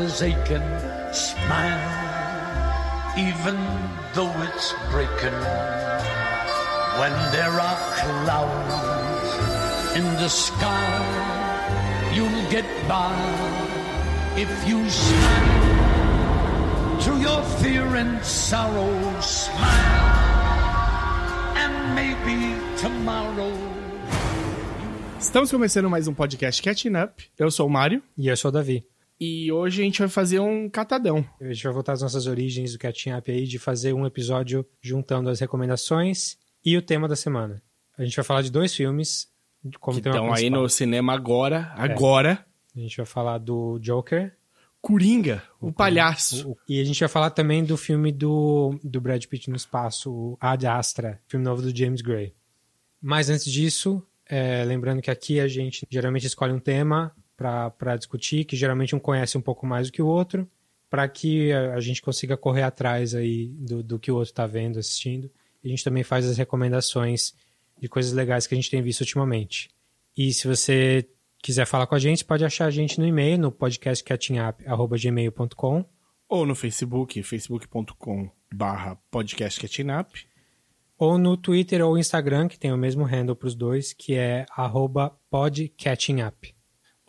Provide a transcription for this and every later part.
is aching, smile, even though it's breaking. When there are clouds in the sky, you'll get by if you smile. Through your fear and sorrow, smile, and maybe tomorrow. Estamos começando mais um podcast Catching Up. Eu sou o Mário E eu sou o Davi. E hoje a gente vai fazer um catadão. A gente vai voltar às nossas origens do Catching Up aí, de fazer um episódio juntando as recomendações e o tema da semana. A gente vai falar de dois filmes como Que estão aí no cinema agora, É. agora. A gente vai falar do Joker. Coringa, o, palhaço. o- E a gente vai falar também do filme do, do Brad Pitt no espaço, o Ad Astra, filme novo do James Gray. Mas antes disso, é, lembrando que aqui a gente geralmente escolhe um tema para discutir, que geralmente um conhece um pouco mais do que o outro, para que a, a gente consiga correr atrás aí do, do que o outro está vendo, assistindo. E a gente também faz as recomendações de coisas legais que a gente tem visto ultimamente. E se você quiser falar com a gente, pode achar a gente no e-mail, no podcastcatchingup.gmail.com Ou no Facebook, facebook.com barra podcast Catching Up. ou no Twitter ou Instagram, que tem o mesmo handle para os dois, que é arroba podcatchingup.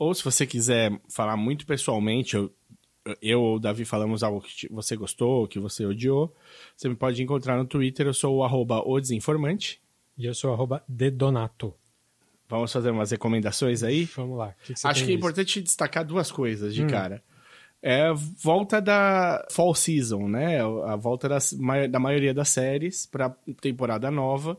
Ou se você quiser falar muito pessoalmente, eu, eu ou o Davi falamos algo que você gostou, que você odiou, você me pode encontrar no Twitter, eu sou o arroba o desinformante. E eu sou arroba dedonato. Vamos fazer umas recomendações aí? Vamos lá. o que que Acho que é importante destacar duas coisas de Hum. cara. É a volta da fall season, né? A volta das, da maioria das séries pra temporada nova.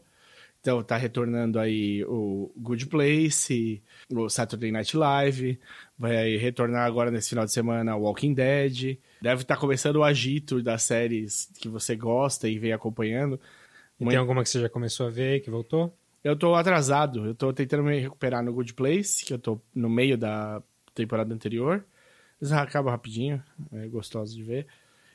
Então tá retornando aí o Good Place, o Saturday Night Live, vai retornar agora nesse final de semana o Walking Dead. Deve estar começando o agito das séries que você gosta e vem acompanhando. E tem alguma que você já começou a ver, que voltou? Eu tô atrasado, eu tô tentando me recuperar no Good Place, que eu tô no meio da temporada anterior. Mas acaba rapidinho, é gostoso de ver.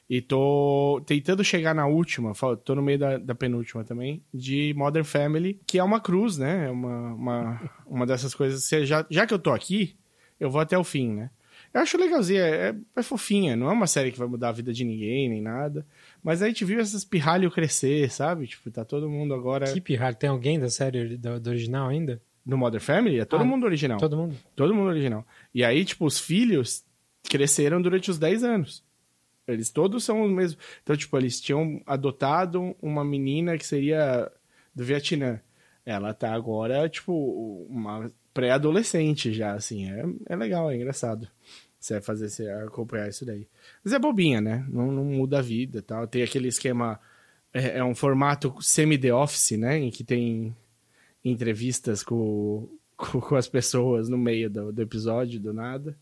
E tô tentando chegar na última, tô no meio da, da penúltima também, de Modern Family, que é uma cruz, né? É uma, uma, uma dessas coisas. você Já, já que eu tô aqui, eu vou até o fim, né? Eu acho legalzinha, é, é fofinha, não é uma série que vai mudar a vida de ninguém, nem nada. Mas a gente viu essas pirralhos crescer, sabe? Tipo, tá todo mundo agora. Que pirralho. Tem alguém da série do, do original ainda? No Modern Family, é todo Ah, mundo original. Todo mundo? Todo mundo original. E aí, tipo, os filhos cresceram durante os 10 anos. Eles todos são os mesmos. Então, tipo, eles tinham adotado uma menina que seria do Vietnã. Ela tá agora, tipo, uma pré-adolescente já, assim. É, é legal, é engraçado. Você vai fazer, você acompanhar isso daí. Mas é bobinha, né? Não, não muda a vida tal. Tem aquele esquema... É, é um formato semi-The Office, né? Em que tem entrevistas com, com, com as pessoas no meio do, do episódio, do nada.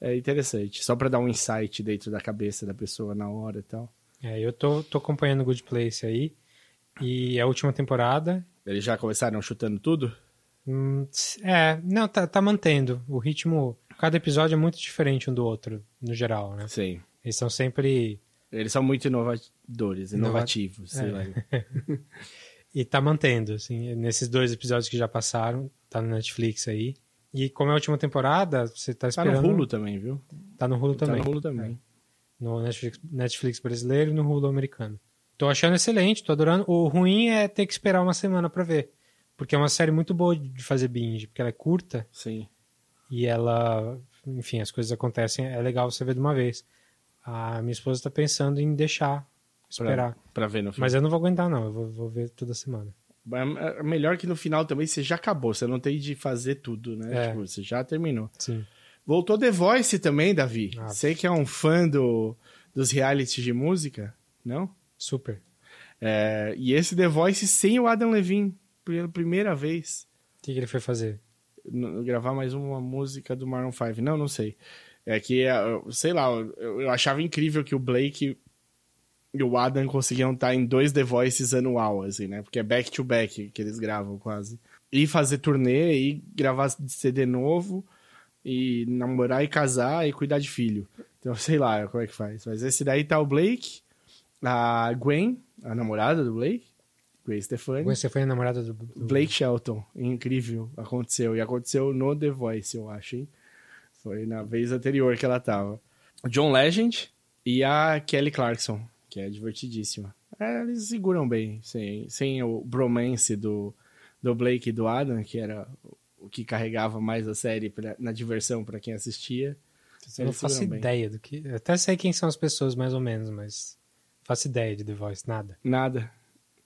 É interessante. Só pra dar um insight dentro da cabeça da pessoa na hora e tal. É, eu tô, tô acompanhando o Good Place aí. E é a última temporada. Eles já começaram chutando tudo? Hum, é, não, tá, tá mantendo. O ritmo. Cada episódio é muito diferente um do outro, no geral, né? Sim. Eles são sempre. Eles são muito inovadores, Inova- inovativos. sei É. lá. E tá mantendo, assim, nesses dois episódios que já passaram, tá no Netflix aí. E como é a última temporada, você tá Tá esperando. no Hulu também, viu? Tá no Hulu também. Tá no Hulu também. No Netflix, Netflix brasileiro e no Hulu americano. Tô achando excelente, tô adorando. O ruim é ter que esperar uma semana pra ver. Porque é uma série muito boa de fazer binge, porque ela é curta Sim. e ela. Enfim, as coisas acontecem, é legal você ver de uma vez. A minha esposa tá pensando em deixar, esperar. Pra ver no final. Mas eu não vou aguentar, não. Eu vou, vou ver toda semana. É melhor que no final também você já acabou. Você não tem de fazer tudo, né? É. Tipo, você já terminou. Sim. Voltou The Voice também, Davi. Ah. Você que é um fã do, dos realities de música, não? Super. É, e esse The Voice sem o Adam Levine, pela primeira vez. O que, que ele foi fazer? Gravar mais uma música do Maroon 5. Não, não sei. É que, é, sei lá, eu, eu achava incrível que o Blake e o Adam conseguiam estar em dois The Voices anual, assim, né? Porque é back-to-back que eles gravam quase. E fazer turnê, e gravar CD novo, e namorar e casar, e cuidar de filho. Então, sei lá como é que faz. Mas esse daí tá o Blake, a Gwen, a namorada do Blake, Gwen Stefani. Você foi a namorada do, do- Blake Shelton, incrível, aconteceu. E aconteceu no The Voice, eu acho, hein? Foi na vez anterior que ela tava. John Legend e a Kelly Clarkson, que é divertidíssima. É, eles seguram bem, sem, sem o bromance do, do Blake e do Adam, que era o que carregava mais a série pra, na diversão para quem assistia. Eu não faço seguram bem. ideia do que. Eu até sei quem são as pessoas, mais ou menos, mas faço ideia de The Voice, nada. Nada.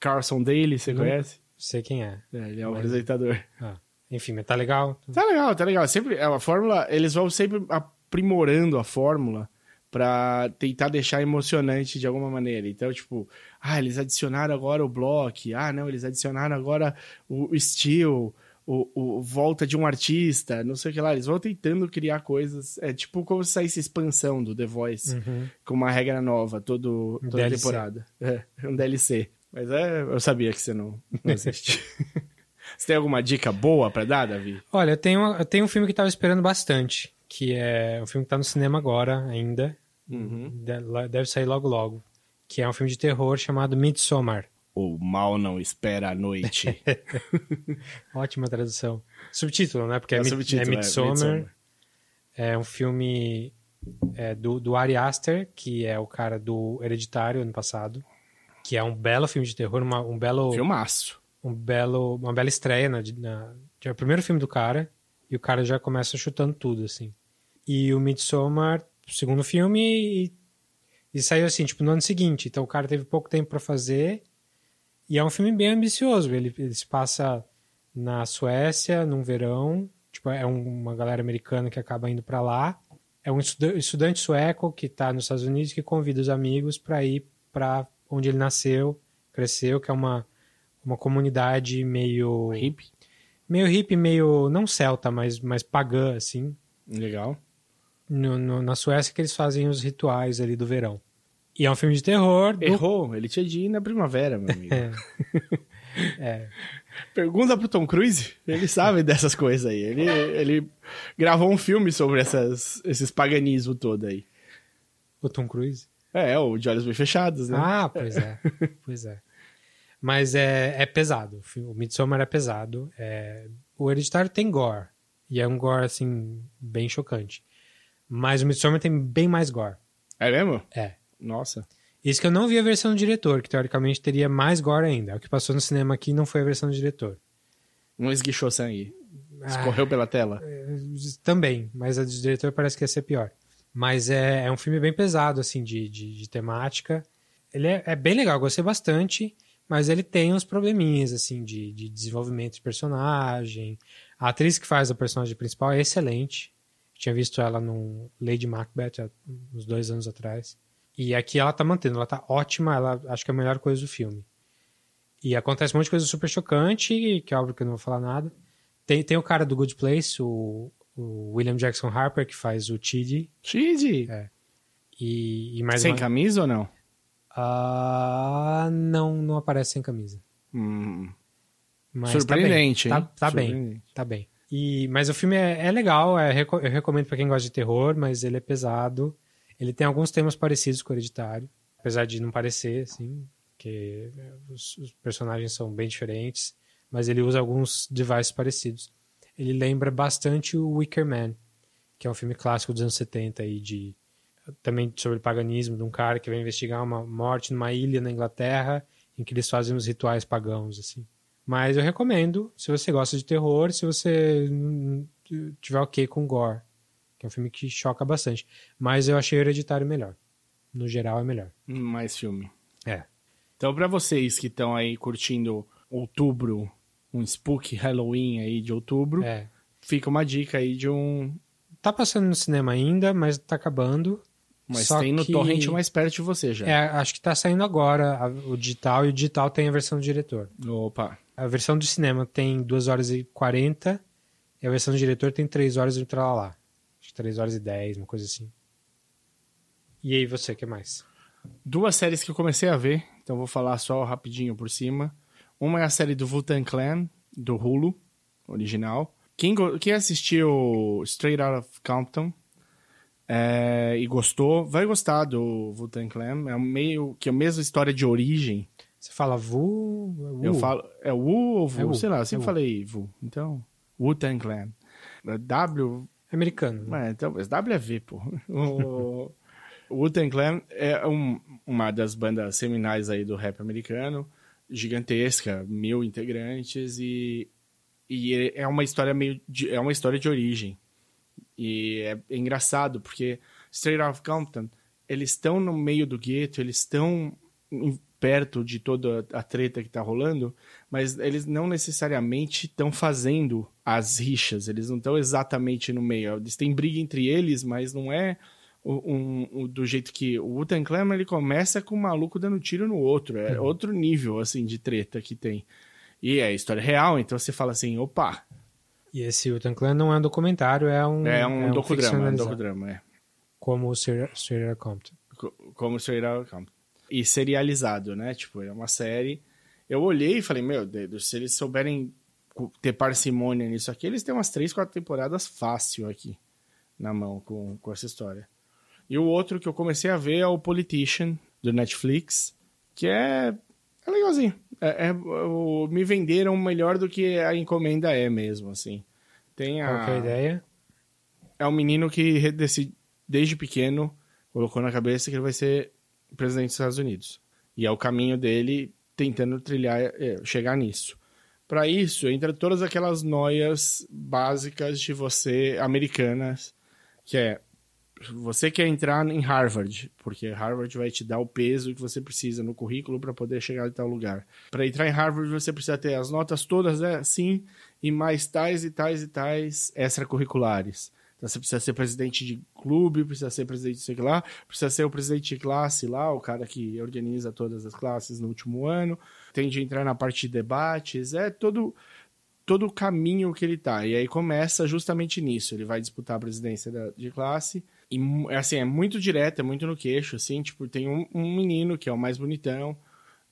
Carson Daly, você Não. conhece? Sei quem é. É, ele é o Mas- apresentador. Ah, enfim, mas tá legal. Tá legal, tá legal. Sempre, é uma fórmula, eles vão sempre aprimorando a fórmula pra tentar deixar emocionante de alguma maneira. Então, tipo, ah, eles adicionaram agora o block, ah, não, eles adicionaram agora o steel, o, o volta de um artista, não sei o que lá. Eles vão tentando criar coisas. É tipo como se saísse expansão do The Voice, Uhum. com uma regra nova todo, toda DLC. temporada. É, um DLC. Mas é, eu sabia que você não, não assiste. você tem alguma dica boa pra dar, Davi? Olha, eu tenho, eu tenho um filme que tava esperando bastante, que é um filme que tá no cinema agora ainda. Uhum. De- Deve sair logo logo. Que é um filme de terror chamado Midsommar. O mal não espera a noite. Ótima tradução. Subtítulo, né? Porque é, É subtítulo, é é, Midsommar. Midsommar. É um filme é, do, do Ari Aster, que é o cara do Hereditário ano passado. Que é um belo filme de terror, uma, um belo, Filmaço. um belo, uma bela estreia. Na, na, é o primeiro filme do cara. E o cara já começa chutando tudo, assim. E o Midsommar, segundo filme, e, e saiu assim, tipo, no ano seguinte. Então o cara teve pouco tempo pra fazer. E é um filme bem ambicioso. Ele, ele se passa na Suécia, num verão. Tipo, é um- uma galera americana que acaba indo pra lá. É um estuda- estudante sueco que tá nos Estados Unidos que convida os amigos pra ir pra onde ele nasceu, cresceu, que é uma, uma comunidade meio Hip. meio hippie, meio não celta, mas mais pagã assim, Legal. No, no- na Suécia que eles fazem os rituais ali do verão. E é um filme de terror. do- Errou. Ele tinha de ir na primavera, meu amigo. É. É. Pergunta pro Tom Cruise. Ele sabe dessas coisas aí. Ele, ele gravou um filme sobre essas, esses paganismo todo aí. O Tom Cruise. É, o de olhos bem fechados, né? Ah, pois é. pois é. Mas é, é pesado. O Midsommar é pesado. É... O Hereditário tem gore. E é um gore, assim, bem chocante. Mas o Midsommar tem bem mais gore. É mesmo? É. Nossa. Isso que eu não vi a versão do diretor, que teoricamente teria mais gore ainda. O que passou no cinema aqui não foi a versão do diretor. Não esguichou sangue. Ah, Escorreu pela tela. Também, mas a do diretor parece que ia ser pior. Mas é, é um filme bem pesado, assim, de, de, de temática. Ele é, é bem legal, gostei bastante, mas ele tem uns probleminhas, assim, de, de desenvolvimento de personagem. A atriz que faz a personagem principal é excelente. Tinha visto ela no Lady Macbeth há uns dois anos atrás. E aqui ela tá mantendo, ela tá ótima, ela acho que é a melhor coisa do filme. E acontece um monte de coisa super chocante, que é óbvio que eu não vou falar nada. Tem, tem o cara do Good Place, o, o William Jackson Harper, que faz o Chidi. Chidi. É. E, e mais Sem uma... camisa ou não? Ah, não, não aparece sem camisa. Hum, Mas surpreendente, tá hein? bem. Tá, tá bem, Surpreendente. tá bem. E, mas o filme é, é legal, é, eu recomendo pra quem gosta de terror, mas ele é pesado. Ele tem alguns temas parecidos com o Hereditário, apesar de não parecer, assim, que os, os personagens são bem diferentes, mas ele usa alguns devices parecidos. Ele lembra bastante o Wicker Man, que é um filme clássico dos anos 70 aí de também sobre paganismo, de um cara que vai investigar uma morte numa ilha na Inglaterra, em que eles fazem os rituais pagãos assim. Mas eu recomendo, se você gosta de terror, se você tiver ok com gore, que é um filme que choca bastante. Mas eu achei o Hereditário melhor. No geral é melhor. Mais filme. É. Então, pra vocês que estão aí curtindo outubro, um spook Halloween aí de outubro, É. fica uma dica aí de um. Tá passando no cinema ainda, mas tá acabando. Mas Só tem no que- torrent mais perto de você já. É, acho que tá saindo agora o digital, e o digital tem a versão do diretor. Opa. A versão do cinema tem 2 horas e 40 e a versão do diretor tem 3 horas e lá. Acho que 3 horas e 10, uma coisa assim. E aí você, o que mais? Duas séries que eu comecei a ver, então vou falar só rapidinho por cima. Uma é a série do Wu-Tang Clan, do Hulu, original. Quem, quem assistiu Straight Outta Compton é, e gostou, vai gostar do Wu-Tang Clan. É meio que a mesma história de origem. Você fala Vu? Vu. Eu falo, é Wu ou Vu? É Wu, Sei lá, eu é sempre Wu. falei Vu. Então, Wu-Tang Clan. É W, Americano. né? é, então, W é V, pô. O Wu-Tang Clan é um, uma das bandas seminais aí do rap americano, gigantesca, mil integrantes e, e é uma história meio de, é uma história de origem. E é, é engraçado porque Straight Outta Compton, eles estão no meio do gueto, eles estão perto de toda a treta que tá rolando, mas eles não necessariamente estão fazendo as rixas, eles não estão exatamente no meio. Eles têm briga entre eles, mas não é um, um, do jeito que o Wu-Tang Clan ele começa com um maluco dando tiro no outro, é uhum. outro nível assim de treta que tem. E é história real, então você fala assim, opa. E esse Wu-Tang Clan não é um documentário, é um é um, é um docudrama, é um docudrama, é. Como o Straight Compton. Como o Straight Compton e serializado, né? Tipo, é uma série. Eu olhei e falei, meu Deus, se eles souberem ter parcimônia nisso aqui, eles têm umas três, quatro temporadas fácil aqui na mão com, com essa história. E o outro que eu comecei a ver é o Politician, do Netflix, que é, é legalzinho. É, é, o, me venderam melhor do que a encomenda é mesmo, assim. Tem a... Qual é a ideia? É um menino que decide, desde pequeno colocou na cabeça que ele vai ser presidente dos Estados Unidos. E é o caminho dele tentando trilhar, é, chegar nisso. Para isso, entra todas aquelas noias básicas de você, americanas, que é você quer entrar em Harvard, porque Harvard vai te dar o peso que você precisa no currículo para poder chegar em tal lugar. Para entrar em Harvard, você precisa ter as notas todas assim e mais tais e tais e tais extracurriculares. Então você precisa ser presidente de clube, precisa ser presidente de sei lá, precisa ser o presidente de classe lá, o cara que organiza todas as classes no último ano, tem de entrar na parte de debates, é todo todo o caminho que ele tá. E aí começa justamente nisso, ele vai disputar a presidência da, de classe. E assim, é muito direto, é muito no queixo, assim, tipo, tem um, um menino que é o mais bonitão,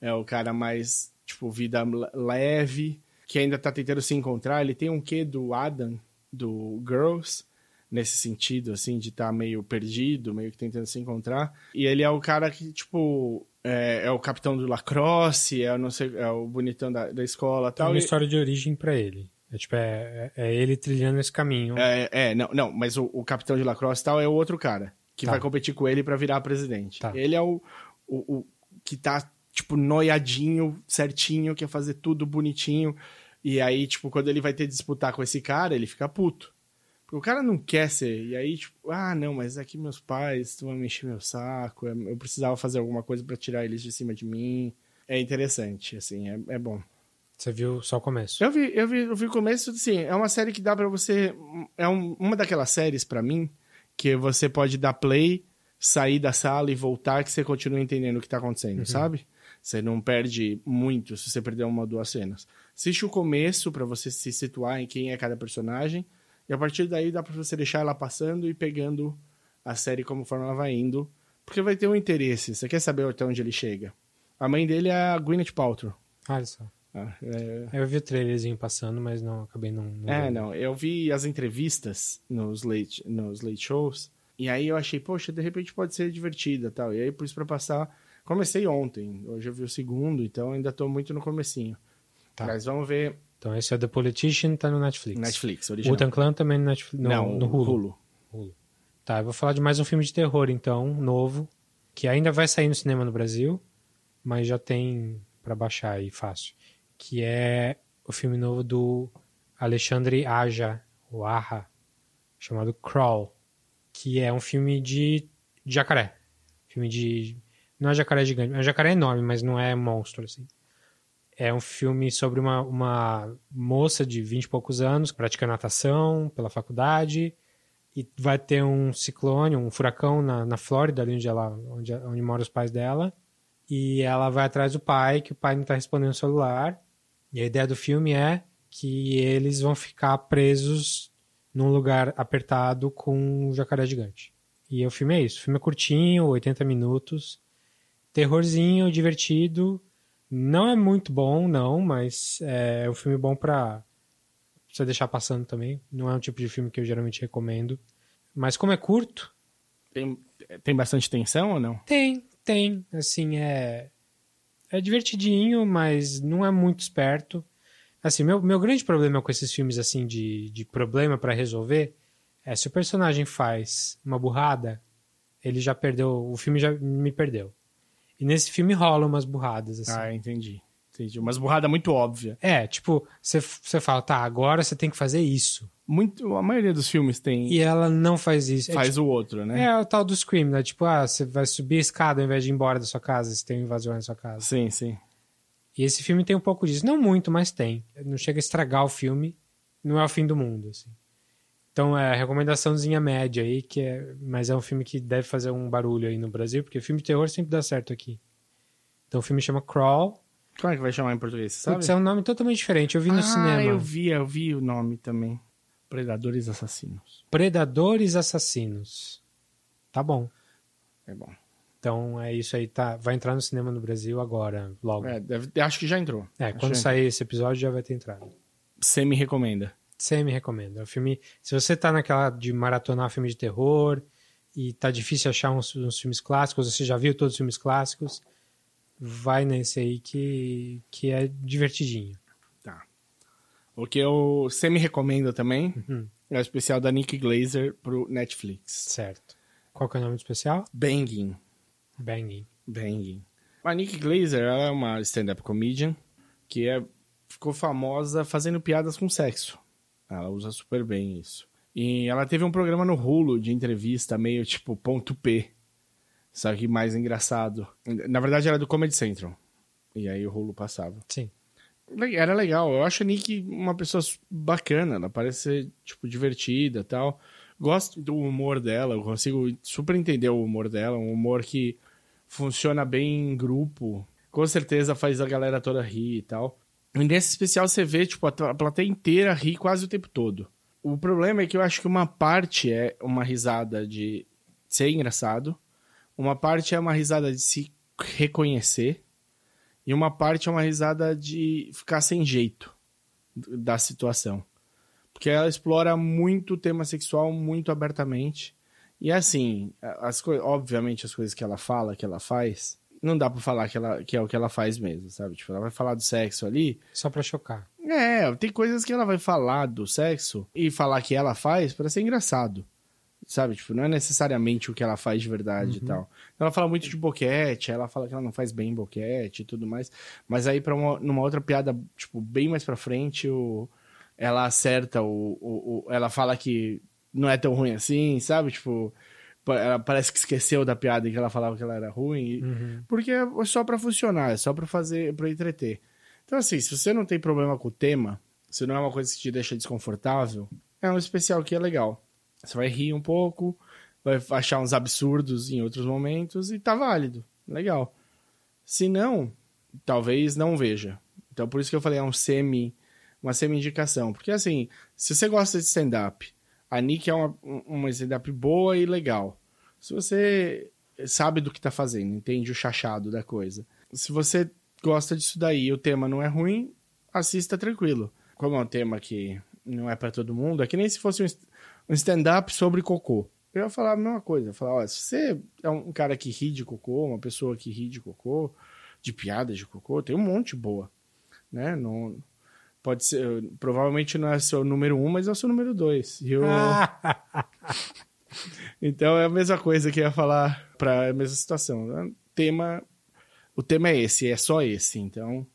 é o cara mais, tipo, vida leve, que ainda tá tentando se encontrar, ele tem um quê do Adam, do Girls, nesse sentido, assim, de estar tá meio perdido, meio que tentando se encontrar. E ele é o cara que, tipo, é, é o capitão do lacrosse, é, não sei, é o bonitão da, da escola tal. É uma história de origem para ele. É, tipo, é, é, é, ele trilhando esse caminho. É, é não, não, mas o, o capitão de lacrosse tal é o outro cara, que tá. vai competir com ele para virar presidente. Tá. Ele é o, o, o que tá, tipo, noiadinho, certinho, quer fazer tudo bonitinho. E aí, tipo, quando ele vai ter que disputar com esse cara, ele fica puto. O cara não quer ser. E aí, tipo, ah, não, mas aqui meus pais vão me encher meu saco. É, eu precisava fazer alguma coisa para tirar eles de cima de mim. É interessante, assim, é, é bom. Você viu só o começo? Eu vi, eu vi, eu vi o começo, sim. É uma série que dá para você. É um, uma daquelas séries, para mim, que você pode dar play, sair da sala e voltar, que você continua entendendo o que tá acontecendo, uhum. sabe? Você não perde muito se você perder uma ou duas cenas. Assiste o começo para você se situar em quem é cada personagem e a partir daí dá pra você deixar ela passando e pegando a série conforme ela vai indo. Porque vai ter um interesse. Você quer saber até onde ele chega. A mãe dele é a Gwyneth Paltrow. Olha só. Ah, é... Eu vi o trailerzinho passando, mas não acabei não. não é, vendo. não. Eu vi as entrevistas nos late, nos late shows. E aí eu achei, poxa, de repente pode ser divertida tal. E aí, por isso, pra passar. Comecei ontem. Hoje eu vi o segundo, então ainda tô muito no comecinho. Tá. Mas vamos ver então esse é The Politician, tá no Netflix. Netflix, original. Wu-Tang Clan também no, Netflix, no, Não, no Hulu. Hulu. Hulu. Tá, eu vou falar de mais um filme de terror, então, novo, que ainda vai sair no cinema no Brasil, mas já tem para baixar aí fácil, que é o filme novo do Alexandre Aja, o Aja, chamado Crawl, que é um filme de, jacaré. Filme de... Não é jacaré gigante, é um jacaré enorme, mas não é monstro, assim. É um filme sobre uma, uma moça de vinte e poucos anos, que pratica natação pela faculdade, e vai ter um ciclone, um furacão na, na Flórida, ali onde, ela, onde, onde moram os pais dela, e ela vai atrás do pai, que o pai não está respondendo o celular, e a ideia do filme é que eles vão ficar presos num lugar apertado com um jacaré gigante. E o filme é isso. O filme é curtinho, 80 minutos, terrorzinho, divertido, não é muito bom, não, mas é um filme bom pra você deixar passando também. Não é um tipo de filme que eu geralmente recomendo. Mas como é curto. Tem, tem bastante tensão ou não? Tem, tem. Assim, é. É divertidinho, mas não é muito esperto. Assim, meu, meu grande problema com esses filmes assim de, de problema para resolver é se o personagem faz uma burrada, ele já perdeu, o filme já me perdeu. E nesse filme rola umas burradas, assim. Ah, entendi. Entendi. Umas burradas muito óbvia. É, tipo, você fala, tá, agora você tem que fazer isso. Muito, a maioria dos filmes tem. E ela não faz isso. É faz tipo- o outro, né? É o tal do Scream, né? Tipo, ah, você vai subir a escada ao invés de ir embora da sua casa se tem um invasor na sua casa. Sim, sim. E esse filme tem um pouco disso. Não muito, mas tem. Não chega a estragar o filme. Não é o fim do mundo, assim. Então, é recomendaçãozinha média aí, que é... Mas é um filme que deve fazer um barulho aí no Brasil, porque filme de terror sempre dá certo aqui. Então, o filme chama Crawl. Como é que vai chamar em português, sabe? Putz, é um nome totalmente diferente. Eu vi no ah, cinema. eu vi, eu vi o nome também. Predadores Assassinos. Predadores Assassinos. Tá bom. É bom. Então, é isso aí. Tá... Vai entrar no cinema no Brasil agora, logo. É, deve- acho que já entrou. É, Acho quando sair esse episódio já vai ter entrado. Você me recomenda. Você me recomenda. É um filme. Se você tá naquela de maratonar filme de terror e tá difícil achar uns, uns filmes clássicos, você já viu todos os filmes clássicos, vai nesse aí que, que é divertidinho. Tá. O que eu recomenda também Uhum. é o especial da Nick Glazer pro Netflix. Certo. Qual que é o nome do especial? Banging. Banging. Banging. A Nick Glazer é uma stand-up comedian que é, ficou famosa fazendo piadas com sexo. Ela usa super bem isso. E ela teve um programa no Hulu de entrevista meio tipo ponto P. Só que mais engraçado. Na verdade era do Comedy Central. E aí o Hulu passava. Sim. Era legal. Eu acho a Nick uma pessoa bacana. Ela parece ser, tipo, divertida tal. Gosto do humor dela. Eu consigo super entender o humor dela. Um humor que funciona bem em grupo. Com certeza faz a galera toda rir e tal. E nesse especial você vê, tipo, a plateia inteira rir quase o tempo todo. O problema é que eu acho que uma parte é uma risada de ser engraçado. Uma parte é uma risada de se reconhecer. E uma parte é uma risada de ficar sem jeito da situação. Porque ela explora muito o tema sexual muito abertamente. E assim, as obviamente as coisas que ela fala, que ela faz, não dá pra falar que, ela, que é o que ela faz mesmo, sabe? Tipo, ela vai falar do sexo ali. Só pra chocar. É, tem coisas que ela vai falar do sexo e falar que ela faz pra ser engraçado. Sabe? Tipo, não é necessariamente o que ela faz de verdade e tal. Ela fala muito de boquete, ela fala que ela não faz bem boquete e tudo mais. Mas aí, pra uma, numa outra piada, tipo, bem mais pra frente, o, ela acerta o, o, o- Ela fala que não é tão ruim assim, sabe? Tipo, ela parece que esqueceu da piada que ela falava que ela era ruim. Uhum. porque é só pra funcionar, é só pra fazer, para entreter. Então assim, se você não tem problema com o tema, se não é uma coisa que te deixa desconfortável, é um especial que é legal. Você vai rir um pouco, vai achar uns absurdos em outros momentos e tá válido, legal. Se não, talvez não veja. Então por isso que eu falei é um semi, uma semi indicação, porque assim, se você gosta de stand-up, a Nick é uma, uma stand-up boa e legal. Se você sabe do que tá fazendo, entende o chachado da coisa. Se você gosta disso daí e o tema não é ruim, assista tranquilo. Como é um tema que não é pra todo mundo, é que nem se fosse um stand-up sobre cocô. Eu ia falar a mesma coisa. Falar, ó, se você é um cara que ri de cocô, uma pessoa que ri de cocô, de piadas de cocô, tem um monte boa. Né? Não, pode ser, provavelmente não é seu número um, mas é o seu número dois. E eu, então é a mesma coisa que eu ia falar para a mesma situação. O tema, o tema é esse, é só esse. Então,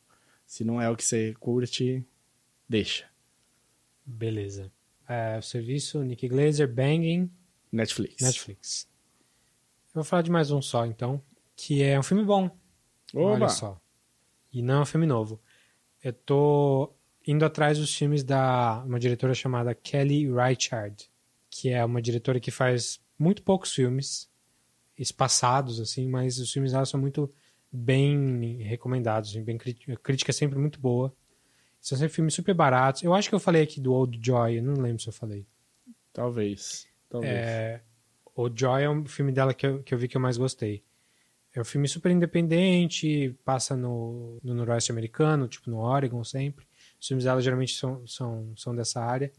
se não é o que você curte, deixa. Beleza. É, o serviço Nick Glazer, Banging, Netflix. Netflix. Eu vou falar de mais um só, então, que é um filme bom. Olha Oba! só. E não é um filme novo. Eu tô indo atrás dos filmes da uma diretora chamada Kelly Reichardt, que é uma diretora que faz muito poucos filmes espaçados assim, mas os filmes dela são muito bem recomendados, assim, bem a crítica é sempre muito boa. São sempre filmes super baratos. Eu acho que eu falei aqui do Old Joy, eu não lembro se eu falei. Talvez. Talvez. É, o Joy é um filme dela que eu, que eu vi que eu mais gostei. É um filme super independente, passa no, no noroeste americano, tipo no Oregon sempre. Os filmes dela geralmente são, são, são dessa área.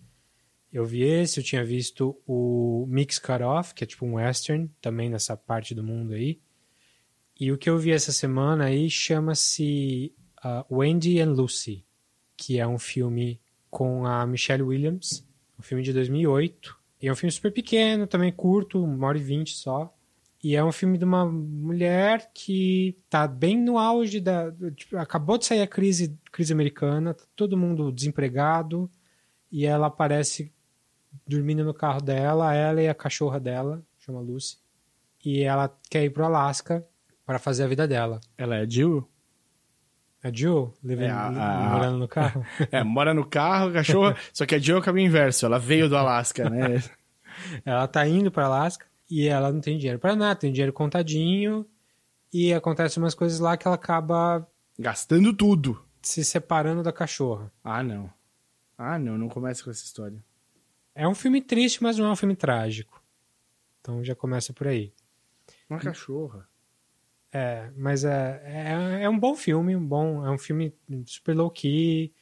Eu vi esse, eu tinha visto o Mix Cut Off, que é tipo um western, também nessa parte do mundo aí. E o que eu vi essa semana aí chama-se uh, Wendy and Lucy, que é um filme com a Michelle Williams, um filme de 2008. E é um filme super pequeno, também curto, uma hora e vinte só. E é um filme de uma mulher que tá bem no auge da. tipo, acabou de sair a crise, crise americana, tá todo mundo desempregado, e ela aparece dormindo no carro dela, ela e a cachorra dela, chama Lucy, e ela quer ir pro Alasca para fazer a vida dela. Ela é Jill? A Jill, living, É, a- a- morando no carro. É, mora no carro, cachorro. só que a Jill é o caminho inverso. Ela veio do Alasca, né? ela tá indo para Alasca e ela não tem dinheiro para nada, tem dinheiro contadinho, e acontecem umas coisas lá que ela acaba Gastando tudo. se separando da cachorra. Ah, não. Ah, não. Não começa com essa história. É um filme triste, mas não é um filme trágico. Então já começa por aí. Uma cachorra. É, mas é, é, é um bom filme, um bom, é um filme super low-key,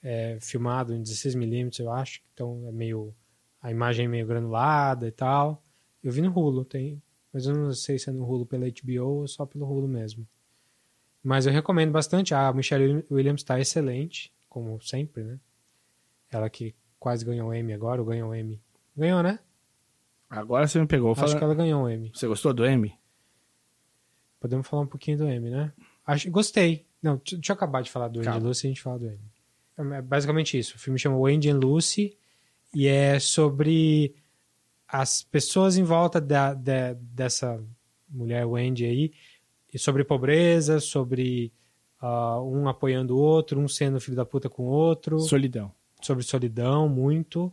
é, filmado em 16mm, eu acho. Então é meio. A imagem é meio granulada e tal. Eu vi no Hulu, tem, mas eu não sei se é no Hulu pela HBO ou só pelo Hulu mesmo. Mas eu recomendo bastante. A Michelle Williams está excelente, como sempre, né? Ela que quase ganhou o Emmy agora, ou ganhou o Emmy. Ganhou, né? Agora você me pegou. Acho Fala... que ela ganhou o Emmy. Você gostou do M? Podemos falar um pouquinho do M, né? Acho, gostei. Não, deixa eu acabar de falar do Andy Calma. e Lucy e a gente fala do M. É basicamente isso. O filme chama Wendy and Lucy e é sobre as pessoas em volta da, da- dessa mulher Wendy aí, sobre pobreza, sobre ah, um apoiando o outro, um sendo filho da puta com o outro Solidão. sobre solidão, muito.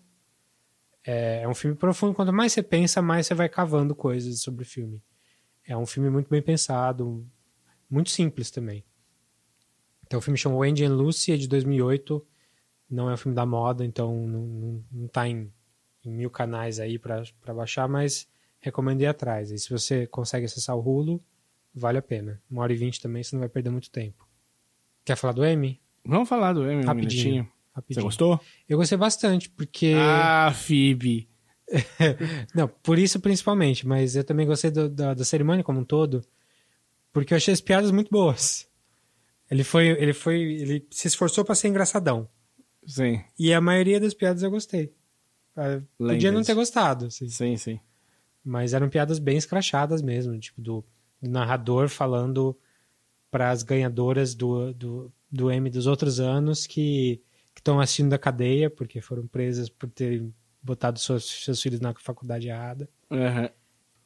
É, é um filme profundo. Quanto mais você pensa, mais você vai cavando coisas sobre o filme. É um filme muito bem pensado, muito simples também. Então o filme chama Wendy and Lucy, é de 2008. Não é um filme da moda, então não, não, não tá em mil canais aí pra pra baixar, mas recomendo ir atrás. E se você consegue acessar o Hulu, vale a pena. Uma hora e vinte também, você não vai perder muito tempo. Quer falar do M? Vamos falar do M um Rapidinho. Você Rapidinho. gostou? Eu gostei bastante, porque. Ah, Phoebe. Não, por isso principalmente, mas eu também gostei do- da, da cerimônia como um todo, porque eu achei as piadas muito boas. Ele foi, ele foi, ele se esforçou pra ser engraçadão. Sim, E a maioria das piadas eu gostei. Ah, Podia não ter gostado, assim. sim, sim. mas eram piadas bem escrachadas mesmo, tipo do, do narrador falando para as ganhadoras do, do, do M dos outros anos que estão assistindo da cadeia porque foram presas por terem botado seus, seus filhos na faculdade errada, Aham.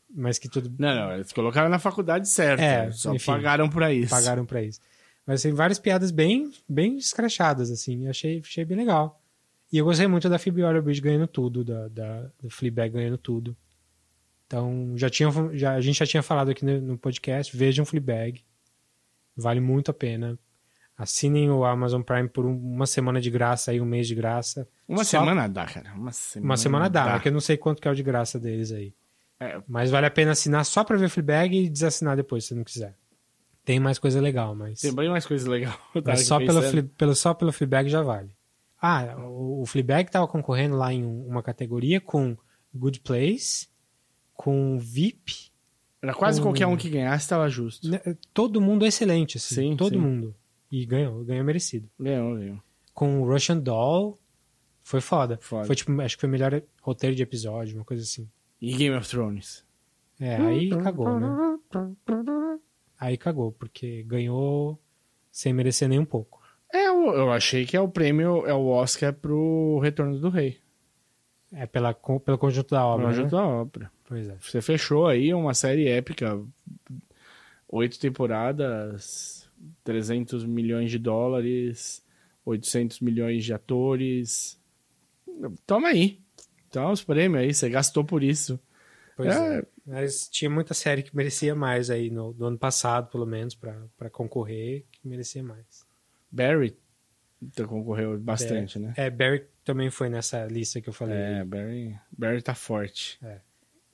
mas que tudo Não, não, eles colocaram na faculdade certa. É, só enfim. pagaram pra isso. pagaram para isso. Mas tem várias piadas bem, bem escrachadas, assim. Eu achei, achei bem legal. E eu gostei muito da Phoebe Waller-Bridge ganhando tudo, da, da, do Fleabag ganhando tudo. Então, já tinha, já, a gente já tinha falado aqui no, no podcast, vejam Fleabag. Vale muito a pena. Assinem o Amazon Prime por um- uma semana de graça, aí um mês de graça. Uma Só- semana dá, cara. Uma semana, Uma semana dá, mas que eu não sei quanto que é o de graça deles aí. É, Mas vale a pena assinar só pra ver Fleabag e desassinar depois, se não quiser. Tem mais coisa legal, mas... tem bem mais coisa legal. Mas só pelo, pelo, só pelo Fleabag já vale. Ah, o, Fleabag estava concorrendo lá em um- uma categoria com Good Place, com VIP. Era quase com- qualquer um que ganhasse tava justo. né, Todo mundo excelente, assim. Sim, todo sim. mundo. E ganhou, ganhou merecido. Ganhou, ganhou. Com Russian Doll, foi foda. Foda. Foi tipo, acho que foi o melhor roteiro de episódio, uma coisa assim. E Game of Thrones? É, aí cagou, né? Aí cagou, porque ganhou sem merecer nem um pouco. É, eu, eu achei que é o prêmio, é o Oscar pro Retorno do Rei. É pela, pelo conjunto da obra. Conjunto né? da obra. Pois é. Você fechou aí uma série épica. Oito temporadas, 300 milhões de dólares, 800 milhões de atores. Toma aí. Toma os prêmios aí, você gastou por isso. Pois É. é. Mas tinha muita série que merecia mais aí, no, no ano passado, pelo menos, pra concorrer, que merecia mais. Barry então, concorreu bastante, né? É, Barry também foi nessa lista que eu falei. É, Barry, Barry tá forte.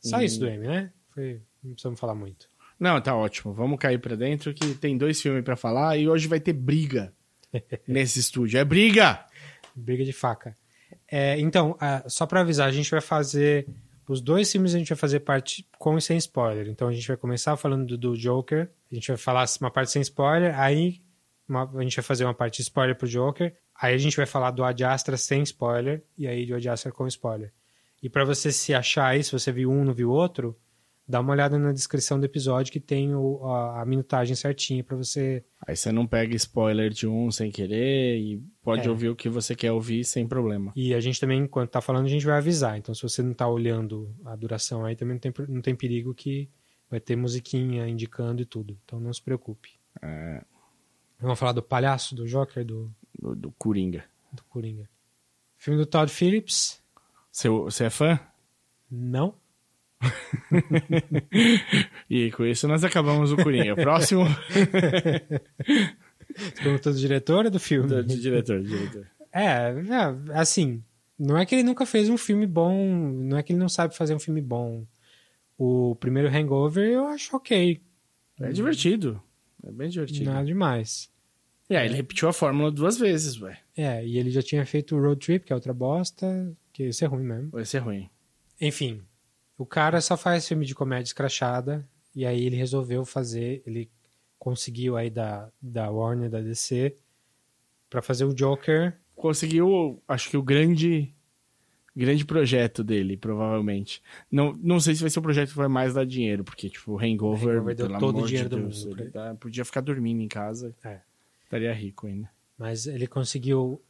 Só e- isso do M, né? Foi, não precisamos falar muito. Não, tá ótimo. Vamos cair pra dentro que tem dois filmes pra falar e hoje vai ter briga nesse estúdio. É briga! Briga de faca. É, então, ah, só pra avisar, a gente vai fazer. Os dois filmes a gente vai fazer parte com e sem spoiler. Então a gente vai começar falando do, do Joker. A gente vai falar uma parte sem spoiler. Aí uma- a gente vai fazer uma parte spoiler pro Joker. Aí a gente vai falar do Ad Astra sem spoiler. E aí do Ad Astra com spoiler. E pra você se achar aí, se você viu um não viu outro, dá uma olhada na descrição do episódio que tem o- a, a minutagem certinha pra você. Aí você não pega spoiler de um sem querer e pode É. ouvir o que você quer ouvir sem problema. E a gente também, enquanto tá falando, a gente vai avisar. Então, se você não tá olhando a duração aí, também não tem, não tem perigo que vai ter musiquinha indicando e tudo. Então, não se preocupe. É, Vamos falar do palhaço, do Joker, do, do, do Coringa. do Coringa. Filme do Todd Phillips? Você, é fã? Não. E com isso nós acabamos o Coringa. Próximo Você perguntou do diretor ou do filme? do, do diretor, do diretor. É, é, assim, não é que ele nunca fez um filme bom, não é que ele não sabe fazer um filme bom. O primeiro Hangover eu acho ok, É divertido. É bem divertido. nada demais. E aí ele repetiu a fórmula duas vezes, ué. É, e ele já tinha feito o Road Trip, que é outra bosta, que isso é ruim mesmo. Vai ser ruim. Enfim, o cara só faz filme de comédia escrachada, e aí ele resolveu fazer, ele conseguiu aí da, da Warner, da DC, pra fazer o Joker. Conseguiu, acho que o grande grande projeto dele, provavelmente. Não, não sei se vai ser o projeto que vai mais dar dinheiro, porque, tipo, o Hangover, Hangover deu pelo todo o dinheiro de do Deus, mundo pra ele tá- podia ficar dormindo em casa. É. Estaria rico ainda. Mas ele conseguiu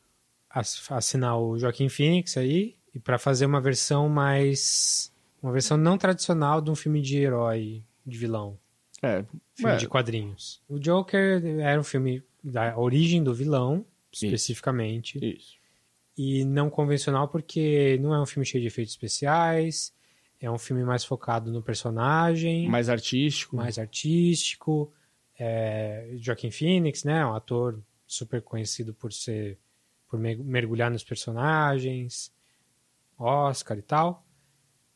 ass- assinar o Joaquim Phoenix aí e para fazer uma versão mais uma versão não tradicional de um filme de herói, de vilão, É, filme é, de quadrinhos. O Joker era um filme da origem do vilão, especificamente, isso. E não convencional porque não é um filme cheio de efeitos especiais, é um filme mais focado no personagem, Mais artístico. mais artístico. É, Joaquin Phoenix, né, um ator super conhecido por ser por me- mergulhar nos personagens, Oscar e tal.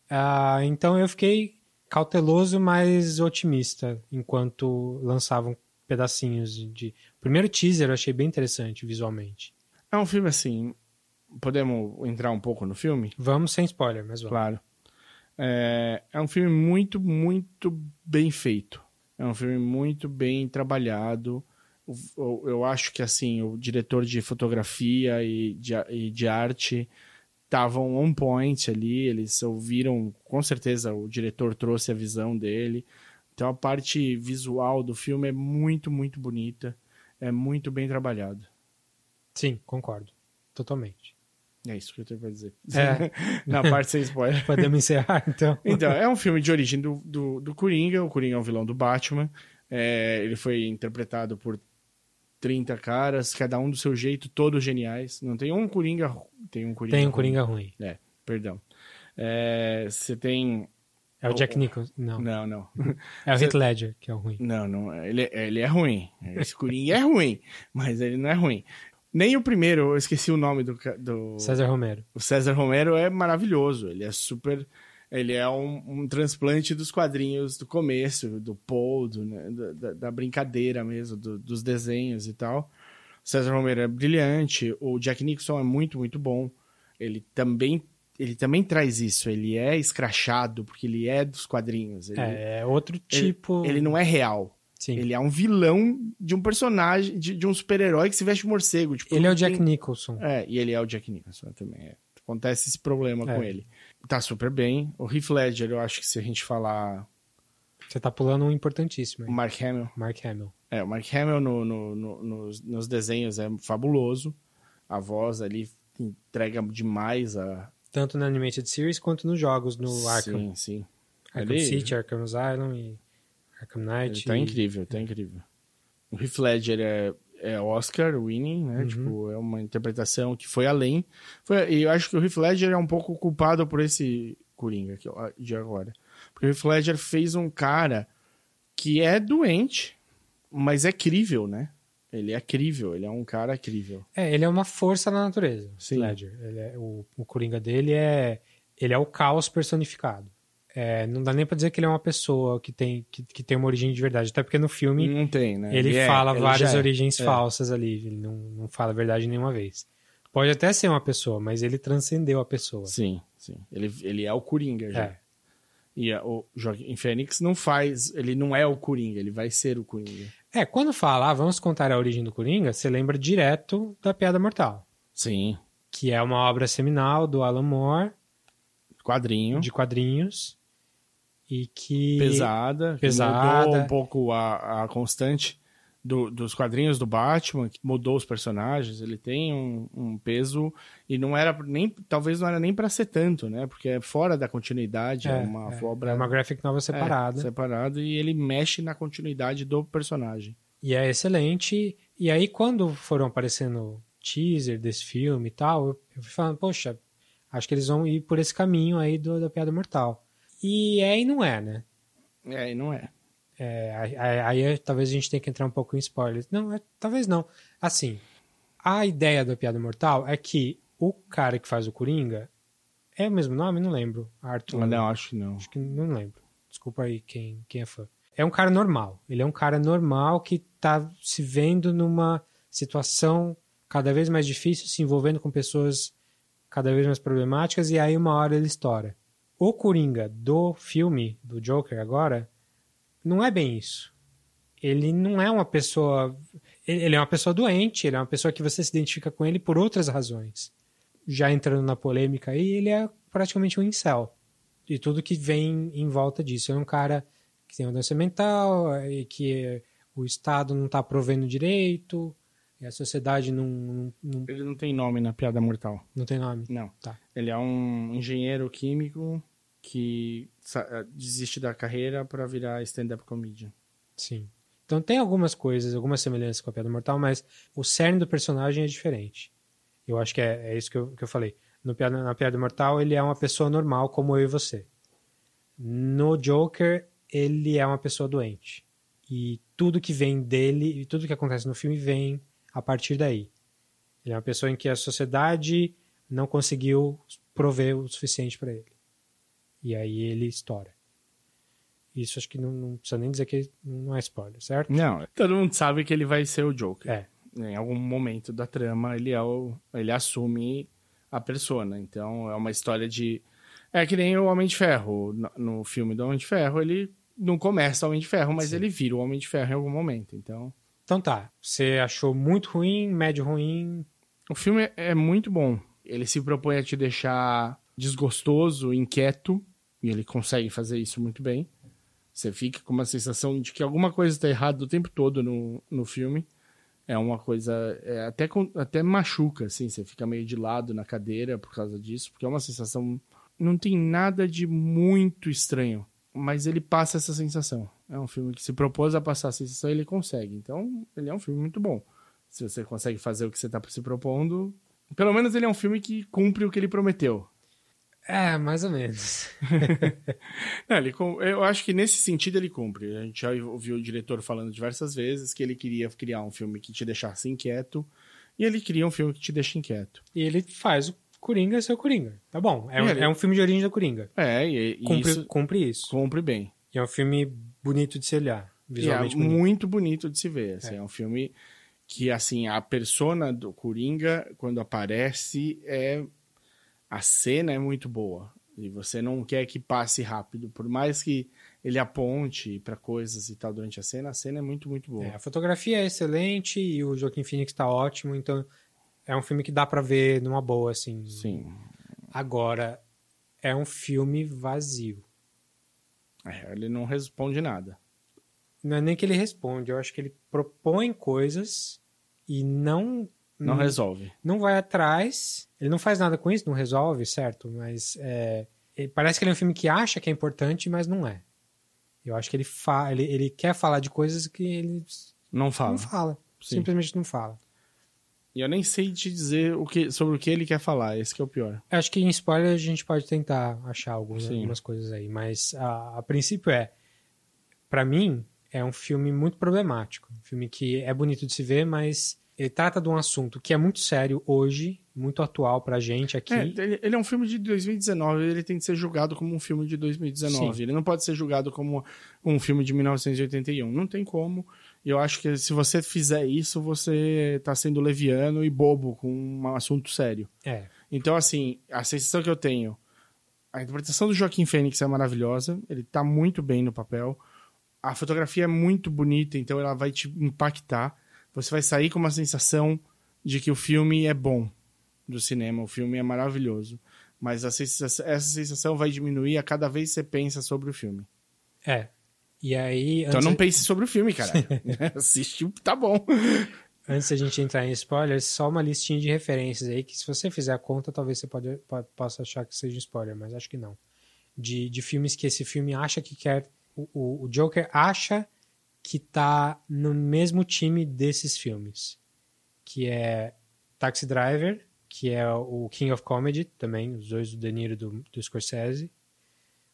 Ah, então eu fiquei cauteloso, mas otimista enquanto lançavam pedacinhos de- de. O primeiro teaser eu achei bem interessante visualmente. É um filme assim. Podemos entrar um pouco no filme? Vamos sem spoiler, mas vamos. Claro. É, é um filme muito, muito bem feito. É um filme muito bem trabalhado. O- Eu acho que assim o diretor de fotografia e de, e de arte estavam on point ali. Eles ouviram, com certeza, o diretor trouxe a visão dele. Então a parte visual do filme é muito, muito bonita. É muito bem trabalhado. Sim, concordo. Totalmente. É isso que eu tenho pra dizer. É. Na parte sem spoiler. Podemos encerrar, então? Então, é um filme de origem do, do, do Coringa. O Coringa é um vilão do Batman. É, ele foi interpretado por 30 caras, cada um do seu jeito, todos geniais. Não tem um Coringa. Tem um Coringa. Tem um ruim. Coringa ruim. É, perdão. É, Você tem. É o Jack Nicholson. Não. Não, não. É o Heath Ledger, que é o ruim. Não, não. Ele, ele é ruim. Esse Coringa é ruim, mas ele não é ruim. Nem o primeiro, eu esqueci o nome do. do... César Romero. O César Romero é maravilhoso. Ele é super. Ele é um, um transplante dos quadrinhos do começo, do Paul, do, né, da- da, brincadeira mesmo, do- dos desenhos e tal. O César Romero é brilhante. O Jack Nicholson é muito, muito bom. Ele também, ele também traz isso. Ele é escrachado, porque ele é dos quadrinhos. Ele, É, é outro tipo. ele não é real. Sim. Ele é um vilão de um personagem, de, de um super-herói que se veste de morcego. Tipo, Ele é o Jack tem- Nicholson. é, e ele é o Jack Nicholson também. é. Acontece esse problema É. com ele. Tá super bem. O Heath Ledger, eu acho que se a gente falar Você tá pulando um importantíssimo o aí. Mark Hamill. Mark Hamill. É, o Mark Hamill no, no- no- nos, nos desenhos é fabuloso. A voz ali entrega demais a. Tanto na Animated Series quanto nos jogos no Arkham. Sim, sim. Arkham Ele- City, Arkham Asylum e Arkham Knight. Ele tá e- incrível, tá incrível. O Heath Ledger é, é Oscar winning, né? Uhum. Tipo, é uma interpretação que foi além. Foi, e eu acho que o Heath Ledger é um pouco culpado por esse Coringa aqui, de agora. Porque o Heath Ledger fez um cara que é doente, mas é crível, né? Ele é crível, ele é um cara crível. É, ele é uma força na natureza. Sim. Ledger. Ele é, o, o Coringa dele é. Ele é o caos personificado. É, não dá nem pra dizer que ele é uma pessoa que tem, que, que tem uma origem de verdade. Até porque no filme Não tem, né? ele, é- fala ele várias é. origens É. falsas ali. Ele não, não fala a verdade nenhuma vez. Pode até ser uma pessoa, mas ele transcendeu a pessoa. Sim, sim. Ele, ele é o Coringa já. É. E a- o Joaquim Fênix não faz, ele não é o Coringa, ele vai ser o Coringa. É, quando fala, ah, vamos contar a origem do Coringa, você lembra direto da Piada Mortal, Sim. que é uma obra seminal do Alan Moore, Quadrinho. de quadrinhos, e que Pesada. que Pesada. Mudou um pouco a, a constante do- dos quadrinhos do Batman, que mudou os personagens. Ele tem um, um peso e não era nem. Talvez não era nem pra ser tanto, né? Porque é fora da continuidade, é, uma obra. é uma graphic novel é, separada. separado e ele mexe na continuidade do personagem. E é excelente. E aí, quando foram aparecendo teaser desse filme e tal, eu, eu fui falando, poxa, acho que eles vão ir por esse caminho aí do, da piada mortal. E é e não é, né? É, e não é. É, aí, aí- aí talvez a gente tenha que entrar um pouco em spoilers. Não, é- talvez não. Assim, a ideia da piada mortal é que o cara que faz o Coringa é o mesmo nome? Não lembro. Arthur. Não, acho que não. Acho que não lembro. Desculpa aí quem, quem é fã. É um cara normal. Ele é um cara normal que tá se vendo numa situação cada vez mais difícil, se envolvendo com pessoas cada vez mais problemáticas, e aí uma hora ele estoura. O Coringa do filme, do Joker agora, não é bem isso. Ele não é uma pessoa. Ele ele é uma pessoa doente, ele é uma pessoa que você se identifica com ele por outras razões. Já entrando na polêmica aí, ele é praticamente um incel e tudo que vem em volta disso. É um cara que tem uma doença mental e que o Estado não está provendo direito, e a sociedade não, não, não, Ele não tem nome na piada mortal. não tem nome. Não. Tá. Ele é um engenheiro químico que eh, desiste da carreira para virar stand-up comedian. Sim. Então tem algumas coisas, algumas semelhanças com a Piada Mortal, mas o cerne do personagem é diferente. Eu acho que é, é isso que eu, que eu falei. No Piada, na Piada Mortal, ele é uma pessoa normal, como eu e você. No Joker, ele é uma pessoa doente. E tudo que vem dele, e tudo que acontece no filme vem a partir daí. Ele é uma pessoa em que a sociedade não conseguiu prover o suficiente para ele. E aí ele estoura. Isso acho que não, não precisa nem dizer que não é spoiler, certo? Não, todo mundo sabe que ele vai ser o Joker. É. Em algum momento da trama, ele é o, ele assume a persona. Então, é uma história de é que nem o Homem de Ferro, no, no filme do Homem de Ferro, ele não começa o Homem de Ferro, mas Sim. ele vira o Homem de Ferro em algum momento. Então, Então tá. Você achou muito ruim, médio ruim? O filme é- é muito bom. Ele se propõe a te deixar desgostoso, inquieto, e ele consegue fazer isso muito bem. Você fica com uma sensação de que alguma coisa está errada o tempo todo no, no filme. É uma coisa. é até, até machuca, assim. Você fica meio de lado na cadeira por causa disso, porque é uma sensação. Não tem nada de muito estranho, mas ele passa essa sensação. É um filme que se propôs a passar a sensação ele consegue. Então, ele é um filme muito bom se você consegue fazer o que você está se propondo. Pelo menos ele é um filme que cumpre o que ele prometeu. É, mais ou menos. Não, ele, eu acho que nesse sentido ele cumpre. A gente já ouviu o diretor falando diversas vezes que ele queria criar um filme que te deixasse inquieto. E ele cria um filme que te deixa inquieto. E ele faz o Coringa ser o Coringa. Tá bom. É, um, Ele- é um filme de origem da Coringa. É, e, e Cumpre isso cumpre isso. cumpre bem. E é um filme bonito de se olhar. E é Visualmente bonito. muito bonito de se ver. assim, É. é. um filme que, assim, a persona do Coringa, quando aparece, é... A cena é muito boa. E você não quer que passe rápido. Por mais que ele aponte para coisas e tal durante a cena, a cena é muito, muito boa. É, a fotografia é excelente e o Joaquin Phoenix tá ótimo, então é um filme que dá pra ver numa boa, assim. Sim. Agora, é um filme vazio. É, ele não responde nada. Não é nem que ele responde, eu acho que ele propõe coisas e não Não resolve. não vai atrás. Ele não faz nada com isso, não resolve, certo? Mas é, parece que ele é um filme que acha que é importante, mas não é. Eu acho que ele, fa ele, ele quer falar de coisas que ele Não fala. não fala. Sim. Simplesmente não fala. E eu nem sei te dizer o que, sobre o que ele quer falar. Esse que é o pior. Eu Acho que em spoiler a gente pode tentar achar algumas, algumas coisas aí, mas a, a princípio é, Pra mim é um filme muito problemático, um filme que é bonito de se ver, mas ele trata de um assunto que é muito sério hoje, muito atual pra gente aqui. É, ele, ele é um filme de 2019, ele tem que ser julgado como um filme de 2019. Sim. Ele não pode ser julgado como um filme de 1981. Não tem como. E eu acho que se você fizer isso, você tá sendo leviano e bobo com um assunto sério. É, Então, assim, a sensação que eu tenho. A interpretação do Joaquim Fênix é maravilhosa, ele tá muito bem no papel. A fotografia é muito bonita, então ela vai te impactar. Você vai sair com uma sensação de que o filme é bom do cinema, o filme é maravilhoso. Mas sensação- essa sensação vai diminuir a cada vez que você pensa sobre o filme. É. E aí. Então não pense sobre o filme, cara. Assiste, tá bom. Antes da gente entrar em spoilers, só uma listinha de referências aí, que se você fizer a conta, talvez você pode, po- possa achar que seja spoiler, mas acho que não. De, de filmes que esse filme acha que quer. O, o Joker acha que tá no mesmo time desses filmes. Que é Taxi Driver, que é o King of Comedy, também, os dois do De Niro e do, do Scorsese.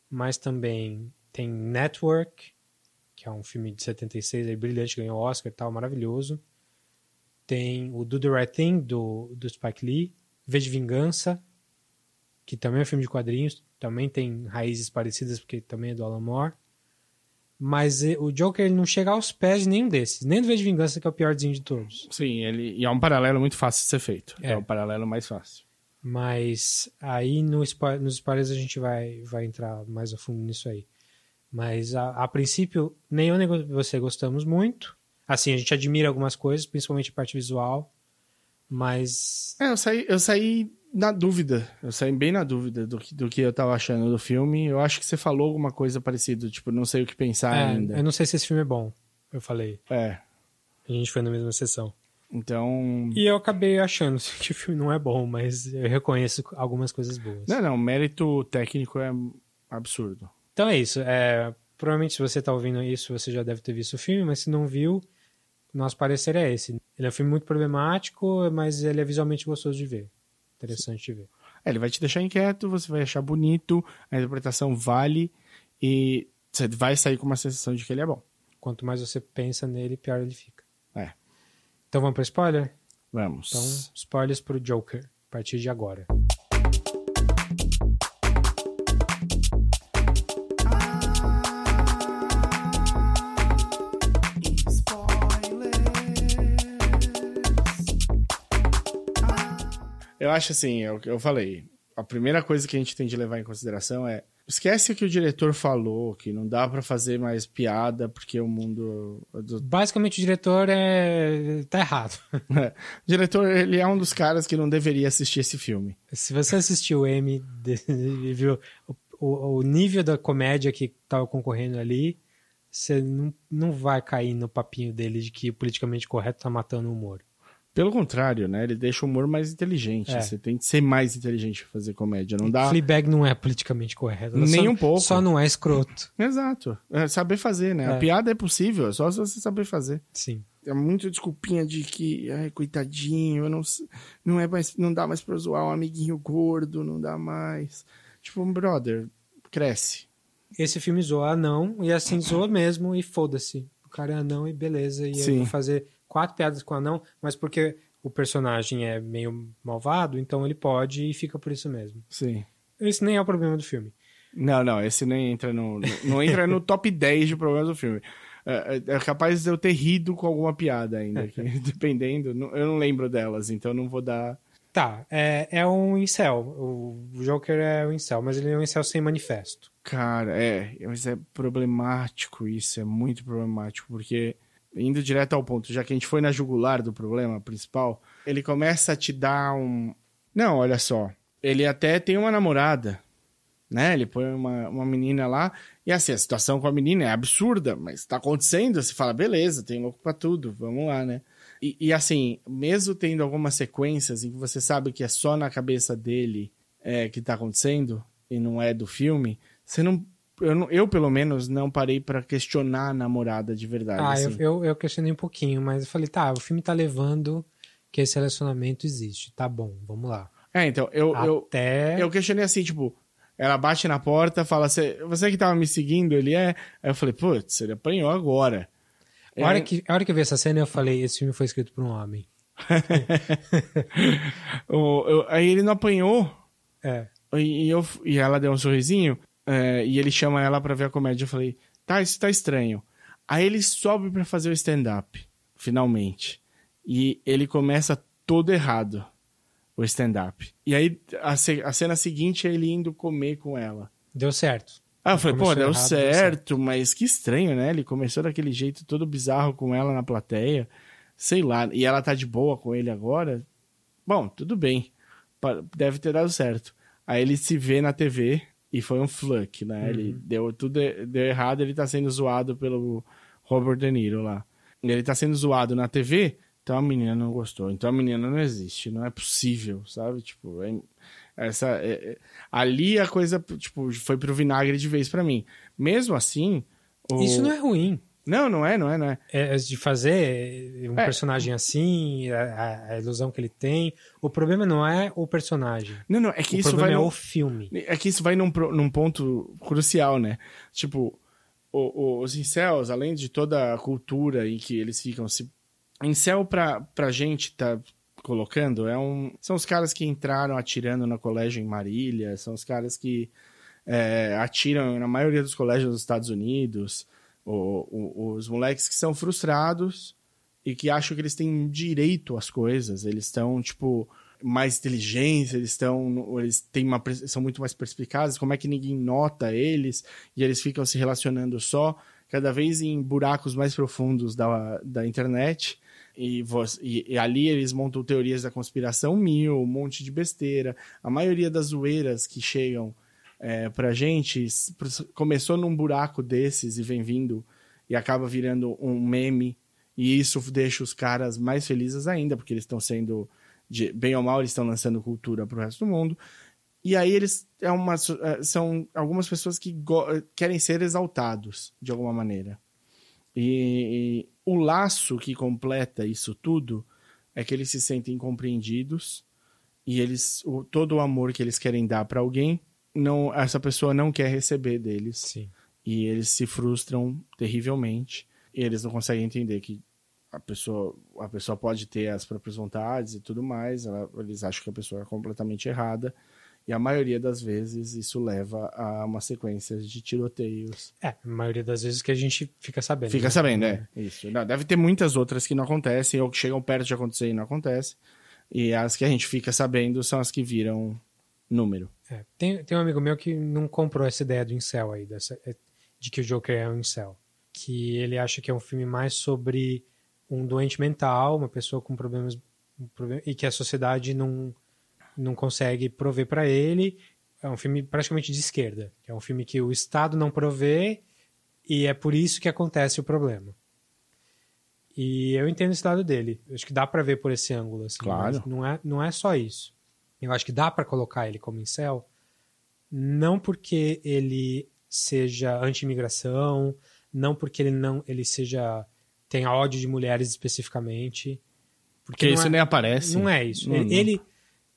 Mas também tem Network, que é um filme de 76, aí, brilhante, ganhou Oscar e tal, maravilhoso. Tem o Do the Right Thing, do, do Spike Lee. V de Vingança, que também é um filme de quadrinhos. Também tem raízes parecidas, porque também é do Alan Moore. Mas o Joker ele não chega aos pés de nenhum desses. Nem do V de Vingança, que é o piorzinho de todos. Sim, ele, e é um paralelo muito fácil de ser feito. É, É. o paralelo mais fácil. Mas aí no, nos spoilers a gente vai, vai entrar mais a fundo nisso aí. Mas a, a princípio, nem eu nem você gostamos muito. Assim, a gente admira algumas coisas, principalmente a parte visual. Mas É, eu saí, eu saí na dúvida. Eu saí bem na dúvida do que, do que eu tava achando do filme. Eu acho que você falou alguma coisa parecida, tipo, não sei o que pensar é, ainda. eu não sei se esse filme é bom. Eu falei. É. A gente foi na mesma sessão. Então. E eu acabei achando que o filme não é bom, mas eu reconheço algumas coisas boas. Não, não, mérito técnico é absurdo. Então é isso. É, provavelmente, se você está ouvindo isso, você já deve ter visto o filme, mas se não viu, nosso parecer é esse. Ele é um filme muito problemático, mas ele é visualmente gostoso de ver. Interessante de ver. É, ele vai te deixar inquieto, você vai achar bonito, a interpretação vale e você vai sair com uma sensação de que ele é bom. Quanto mais você pensa nele, pior ele fica. É. Então vamos para spoiler? Vamos. Então, spoilers pro Joker, a partir de agora. Eu acho assim, é o que eu falei. A primeira coisa que a gente tem de levar em consideração é esquece o que o diretor falou, que não dá pra fazer mais piada porque o mundo do Basicamente, o diretor é... tá errado. o diretor, ele é um dos caras que não deveria assistir esse filme. Se você assistiu o M e viu o, o- nível da comédia que estava concorrendo ali, você não, não vai cair no papinho dele de que o politicamente correto tá matando o humor. Pelo contrário, né? Ele deixa o humor mais inteligente. É. Você tem que ser mais inteligente pra fazer comédia. Não dá. Fleabag não é politicamente correto. ela Nem só- um pouco. Só não é escroto. Exato. É saber fazer, né? A É. piada é possível, é só se você saber fazer. Sim. É muito desculpinha de que, ai, coitadinho, eu não, não é mais, não dá mais pra zoar um amiguinho gordo, não dá mais. Tipo, um brother, cresce. Esse filme zoa anão e assim zoa mesmo e foda-se. O cara é anão e beleza. E eu Sim. vou fazer quatro piadas com anão, mas porque o personagem é meio malvado, então ele pode e fica por isso mesmo. Sim. Esse nem é o problema do filme. Não, não, esse nem entra no. Não entra no top 10 de problemas do filme. É, é- é capaz de eu ter rido com alguma piada ainda, que, dependendo. Eu não lembro delas, então não vou dar. Tá, é, é um incel. O Joker é um incel, mas ele é um incel sem manifesto. Cara, é, mas é problemático isso, é muito problemático, porque indo direto ao ponto, já que a gente foi na jugular do problema principal, ele começa a te dar um. Não, olha só, ele até tem uma namorada, né? Ele põe uma, uma menina lá, e assim, a situação com a menina é absurda, mas tá acontecendo, você fala, beleza, tem louco pra tudo, vamos lá, né? E, e, assim, mesmo tendo algumas sequências em que você sabe que é só na cabeça dele é, que tá acontecendo, e não é do filme, você não. Eu, não- eu, pelo menos, não parei pra questionar a namorada de verdade. Ah, eu, assim. eu, eu questionei um pouquinho, mas eu falei, tá, o filme tá levando que esse relacionamento existe. Tá bom, vamos lá. É, então, eu, eu, Até. eu questionei assim, tipo, ela bate na porta, fala, "Cê- você que tava me seguindo, ele é. Aí eu falei, putz, ele apanhou agora. A hora, É, que, a hora que eu vi essa cena, eu falei, esse filme foi escrito por um homem. o- eu- aí ele não apanhou, É. e eu, e ela deu um sorrisinho, é, e ele chama ela pra ver a comédia. Eu falei, tá, isso tá estranho. Aí ele sobe pra fazer o stand-up, finalmente. E ele começa todo errado, o stand-up. E aí a, a cena seguinte é ele indo comer com ela. Deu certo. Ah, eu falei, pô, deu errado, deu certo, mas que estranho, né? Ele começou daquele jeito todo bizarro com ela na plateia. Sei lá, e ela tá de boa com ele agora. Bom, tudo bem. Deve ter dado certo. Aí ele se vê na TV, e foi um fluke, né? Ele deu tudo deu errado, ele tá sendo zoado pelo Robert De Niro lá. Ele tá sendo zoado na TV, então a menina não gostou. Então a menina não existe, não é possível, sabe? Tipo, é- essa é- é- ali a coisa tipo foi pro vinagre de vez pra mim. Mesmo assim, o- Isso não é ruim. Não, não é, não é, não é. É, de fazer um É. personagem assim, a, a- ilusão que ele tem. O problema não é o personagem. Não, não, é que o isso problema vai é no- o filme. É que isso vai num, num ponto crucial, né? Tipo, o- o- os incels, além de toda a cultura em que eles ficam se... Incel pra, pra gente tá colocando, é um... São os caras que entraram atirando no colégio em Marília, são os caras que é, atiram na maioria dos colégios dos Estados Unidos, o- o- os moleques que são frustrados e que acham que eles têm direito às coisas, eles estão, tipo, mais inteligentes, eles estão, eles têm uma, são muito mais perspicazes, como é que ninguém nota eles, e eles ficam se relacionando só, cada vez em buracos mais profundos da, da internet, e, vo- e- e ali eles montam teorias da conspiração mil, um monte de besteira, a maioria das zoeiras que chegam é, pra gente começou num buraco desses e vem vindo e acaba virando um meme. E isso deixa os caras mais felizes ainda porque eles estão sendo de- bem ou mal eles estão lançando cultura pro resto do mundo. E aí eles é uma, é, são algumas pessoas que querem ser exaltados de alguma maneira. E, e o laço que completa isso tudo é que eles se sentem compreendidos e eles o, todo o amor que eles querem dar para alguém não essa pessoa não quer receber deles. Sim. e eles se frustram terrivelmente. E eles não conseguem entender que a pessoa a pessoa pode ter as próprias vontades e tudo mais. Ela- eles acham que a pessoa é completamente errada. E a maioria das vezes isso leva a uma sequência de tiroteios. É, a maioria das vezes que a gente fica sabendo. fica né? sabendo é. Isso. Não, deve ter muitas outras que não acontecem ou que chegam perto de acontecer e não acontece e as que a gente fica sabendo são as que viram número É, tem, tem um amigo meu que não comprou essa ideia do incel aí, dessa, é, de que o Joker é um incel. Que ele acha que é um filme mais sobre um doente mental, uma pessoa com problemas, problema- e que a sociedade não, não consegue prover para ele. É um filme praticamente de esquerda. É um filme que o Estado não provê e é por isso que acontece o problema. E eu entendo esse lado dele. Acho que dá para ver por esse ângulo. Assim, Claro. mas Não é, não é só isso. Eu acho que dá para colocar ele como incel, não porque ele seja anti-imigração, não porque ele não ele seja tenha ódio de mulheres especificamente, porque não isso é- nem aparece não é isso. Não, ele, não. ele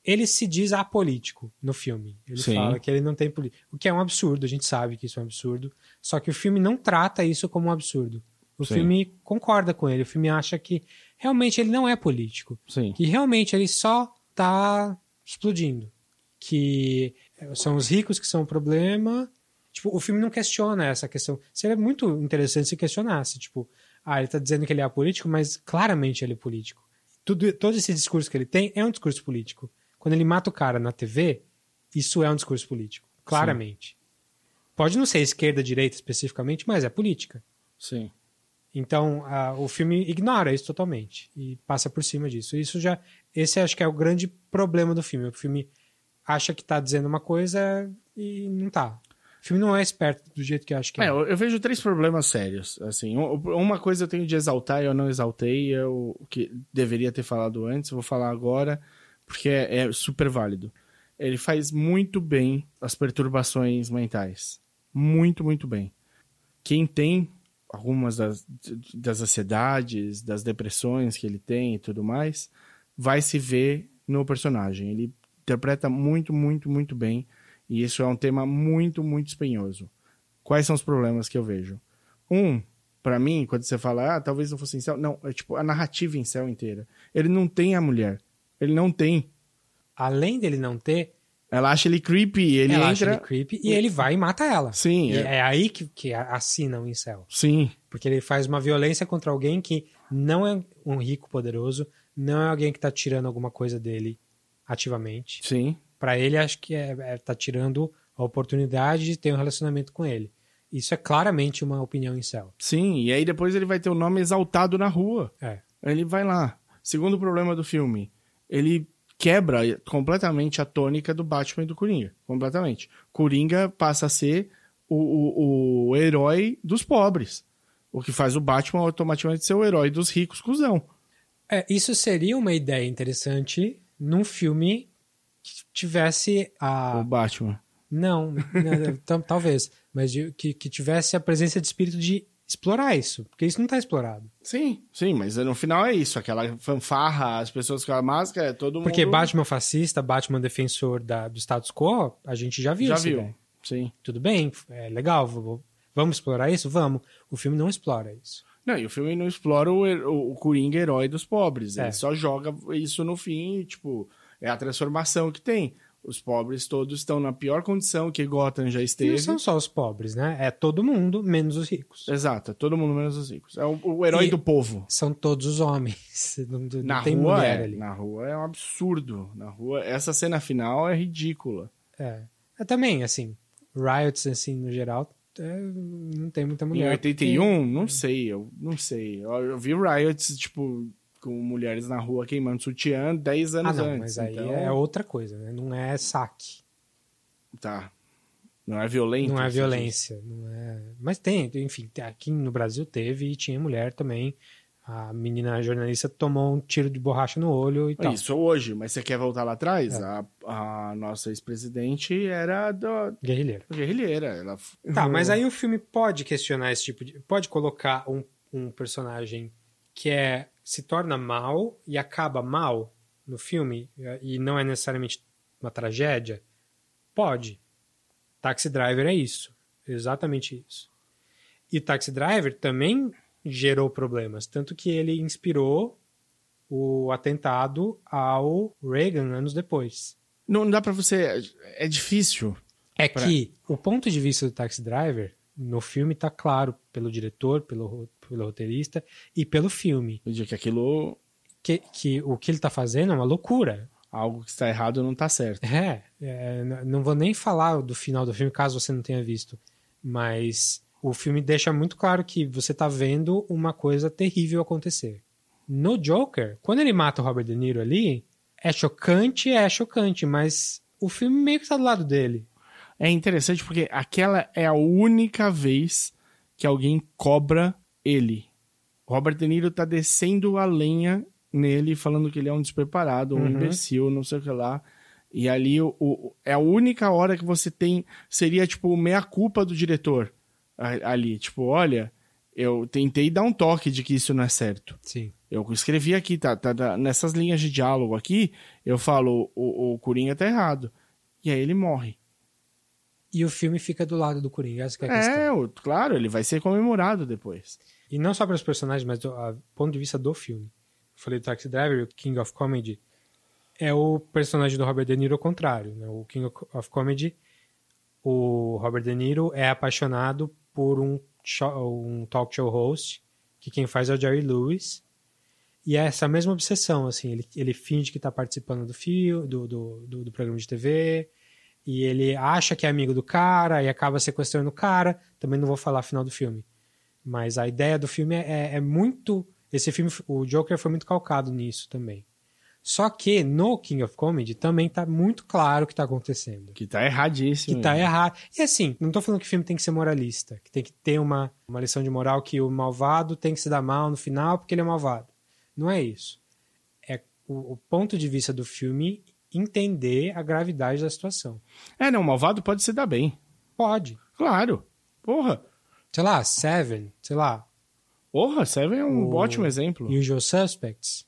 ele se diz apolítico no filme. Ele Sim. fala que ele não tem política, o que é um absurdo. A gente sabe que isso é um absurdo. Só que o filme não trata isso como um absurdo. O Sim. filme concorda com ele. O filme acha que realmente ele não é político sim que realmente ele só tá explodindo. Que são os ricos que são o problema. Tipo, o filme não questiona essa questão. Seria muito interessante se questionasse. Tipo, ah, ele tá dizendo que ele é apolítico, mas claramente ele é político. Tudo, todo esse discurso que ele tem é um discurso político. Quando ele mata o cara na TV, isso é um discurso político. Claramente. Pode não ser esquerda, direita especificamente, mas é política. sim Então, a- o filme ignora isso totalmente e passa por cima disso. Isso já, esse acho que é o grande problema do filme. O filme acha que tá dizendo uma coisa e não tá. O filme não é esperto do jeito que acho que é. É, eu, vejo três problemas sérios. Assim, um- uma coisa eu tenho de exaltar e eu não exaltei, eu que deveria ter falado antes, vou falar agora, porque é, é super válido. Ele faz muito bem as perturbações mentais. Muito, muito bem. Quem tem algumas das, das ansiedades, das depressões que ele tem e tudo mais, vai se ver no personagem. Ele interpreta muito, muito, muito bem. E isso é um tema muito, muito espinhoso. Quais são os problemas que eu vejo? Um, pra mim, quando você fala, ah, talvez não fosse em céu. Não, é tipo a narrativa em céu inteira. Ele não tem a mulher. Ele não tem. Além dele não ter, Ela acha ele creepy, ele ela acha entra. ele creepy e ele vai e mata ela. Sim, é- é aí que, que assina o incel. Sim, Porque ele faz uma violência contra alguém que não é um rico poderoso, não é alguém que tá tirando alguma coisa dele ativamente. sim. Pra ele, acho que é, é, tá tirando a oportunidade de ter um relacionamento com ele. Isso é claramente uma opinião em céu. Sim, e aí depois ele vai ter o nome exaltado na rua. É. Ele vai lá. Segundo problema do filme, ele quebra completamente a tônica do Batman e do Coringa. Completamente. Coringa passa a ser o, o, o herói dos pobres. O que faz o Batman automaticamente ser o herói dos ricos, cuzão. É, isso seria uma ideia interessante num filme que tivesse a. O Batman. Não, não talvez. Mas de, que, que tivesse a presença de espírito de explorar isso, porque isso não está explorado. Sim, sim, mas no final é isso, aquela fanfarra, as pessoas com a máscara, é todo porque mundo... Porque Batman fascista, Batman defensor da, do status quo, a gente já viu Já isso, viu, né? sim. Tudo bem, é legal, vamos explorar isso? Vamos. O filme não explora isso. Não, e o filme não explora o, o, Coringa herói dos pobres, É. ele só joga isso no fim, tipo, é a transformação que tem. Os pobres todos estão na pior condição que Gotham já E esteve. não são só os pobres, né? É todo mundo, menos os ricos. Exato, é todo mundo menos os ricos. É o, o herói E- do povo. São todos os homens. Não, não Na tem rua, mulher é, ali. na rua é um absurdo. Na rua, essa cena final é ridícula. É. É também, assim, riots, assim, no geral, é, não tem muita mulher. em 81, não sei, eu não sei. Eu, eu vi riots, tipo, com mulheres na rua queimando sutiã 10 Ah, anos não, antes. mas aí então, é outra coisa, né? Não é saque. Tá. Não é violento. Não é violência. Não é... Mas tem, enfim, aqui no Brasil teve e tinha mulher também. A menina jornalista tomou um tiro de borracha no olho e tal. Isso hoje, mas você quer voltar lá atrás? É. A, a nossa ex-presidente era da Guerrilheira. guerrilheira. Ela... Tá, mas aí o filme pode questionar esse tipo de. Pode colocar um, um personagem que é se torna mal e acaba mal no filme e não é necessariamente uma tragédia? Pode. Taxi Driver é isso. Exatamente isso. E Taxi Driver também gerou problemas, tanto que ele inspirou o atentado ao Reagan anos depois. Não dá pra você. É difícil. É Pra- que o ponto de vista do Taxi Driver no filme tá claro pelo diretor, pelo, pelo roteirista e pelo filme. Eu digo que aquilo. Que, que o que ele tá fazendo é uma loucura. Algo que está errado não tá certo. É, é, não vou nem falar do final do filme, caso você não tenha visto. Mas o filme deixa muito claro que você tá vendo uma coisa terrível acontecer. No Joker, quando ele mata o Robert De Niro ali, é chocante, é chocante, mas o filme meio que tá do lado dele. É interessante porque aquela é a única vez que alguém cobra ele. Robert De Niro tá descendo a lenha nele, falando que ele é um despreparado, um Uhum. imbecil, não sei o que lá. E ali o, o- é a única hora que você tem. Seria tipo meia culpa do diretor ali. Tipo, olha, eu tentei dar um toque de que isso não é certo. Sim. Eu escrevi aqui, tá, tá, tá, nessas linhas de diálogo aqui, eu falo, o, o Coringa tá errado. E aí ele morre. E o filme fica do lado do Coringa, essa é a questão. É, o- claro, ele vai ser comemorado depois. E não só para os personagens, mas do ponto de vista do filme. Eu falei do Taxi Driver, o King of Comedy, é o personagem do Robert De Niro ao contrário. Né? O King of Comedy, o Robert De Niro é apaixonado por um, show- um talk show host, que quem faz é o Jerry Lewis. E é essa mesma obsessão, assim, ele, ele finge que está participando do, fio, do, do, do, do programa de TV, e ele acha que é amigo do cara, e acaba sequestrando o cara. Também não vou falar final do filme. Mas a ideia do filme é, é muito. Esse filme, o Joker foi muito calcado nisso também. Só que no King of Comedy também tá muito claro o que tá acontecendo. Que tá erradíssimo. Que tá errado. E assim, não tô falando que o filme tem que ser moralista, que tem que ter uma, uma lição de moral que o malvado tem que se dar mal no final porque ele é malvado. Não é isso. É o, o ponto de vista do filme entender a gravidade da situação. É, não, o malvado pode se dar bem. Pode. Claro. Porra. Sei lá, Seven, sei lá, Porra, Seven é um O- ótimo exemplo. Usual Suspects,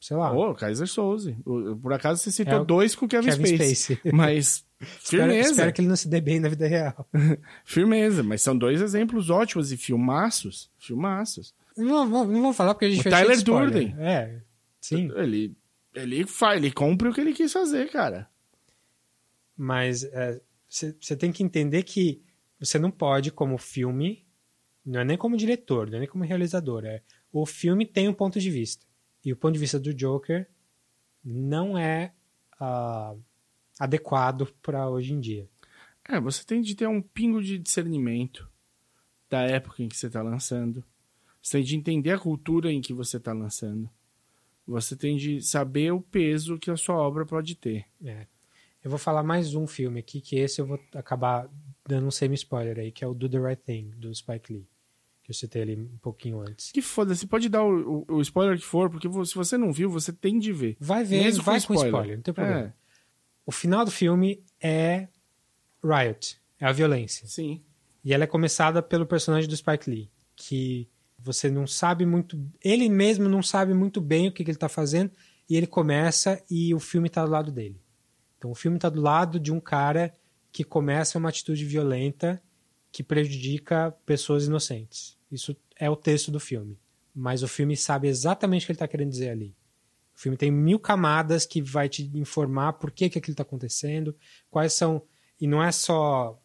sei lá. Ô, Kaiser Souze. O- Por acaso você citou É o dois com Kevin, Kevin Spacey. Spacey. Mas Espero, firmeza. espero que ele não se dê bem na vida real. Firmeza. Mas são dois exemplos ótimos e filmaços. Filmaços. Não, não, não vamos falar porque a gente O Tyler. Durden. É, sim. Ele, ele faz, ele cumpre o que ele quis fazer, cara. Mas você tem que entender que você não pode, como filme, não é nem como diretor, não é nem como realizador, é o filme tem um ponto de vista. E o ponto de vista do Joker não é ah, adequado para hoje em dia. É, você tem de ter um pingo de discernimento da época em que você tá lançando. Você tem de entender a cultura em que você tá lançando. você tem de saber o peso que a sua obra pode ter. É. Eu vou falar mais um filme aqui, que esse eu vou acabar dando um semi-spoiler aí, que é o Do the Right Thing, do Spike Lee. Que eu citei ali um pouquinho antes. Que foda-se, pode dar o, o, o spoiler que for, porque se você não viu, você tem de ver. Vai ver, Mesmo vai com com spoiler. spoiler, não tem problema. É, O final do filme é Riot, é a violência. sim. E ela é começada pelo personagem do Spike Lee, que você não sabe muito. Ele mesmo não sabe muito bem o que, que ele está fazendo, e ele começa e o filme está do lado dele. Então o filme está do lado de um cara que começa uma atitude violenta que prejudica pessoas inocentes. Isso é o texto do filme. Mas o filme sabe exatamente o que ele está querendo dizer ali. O filme tem mil camadas que vai te informar por que, que aquilo está acontecendo, quais são. E não é só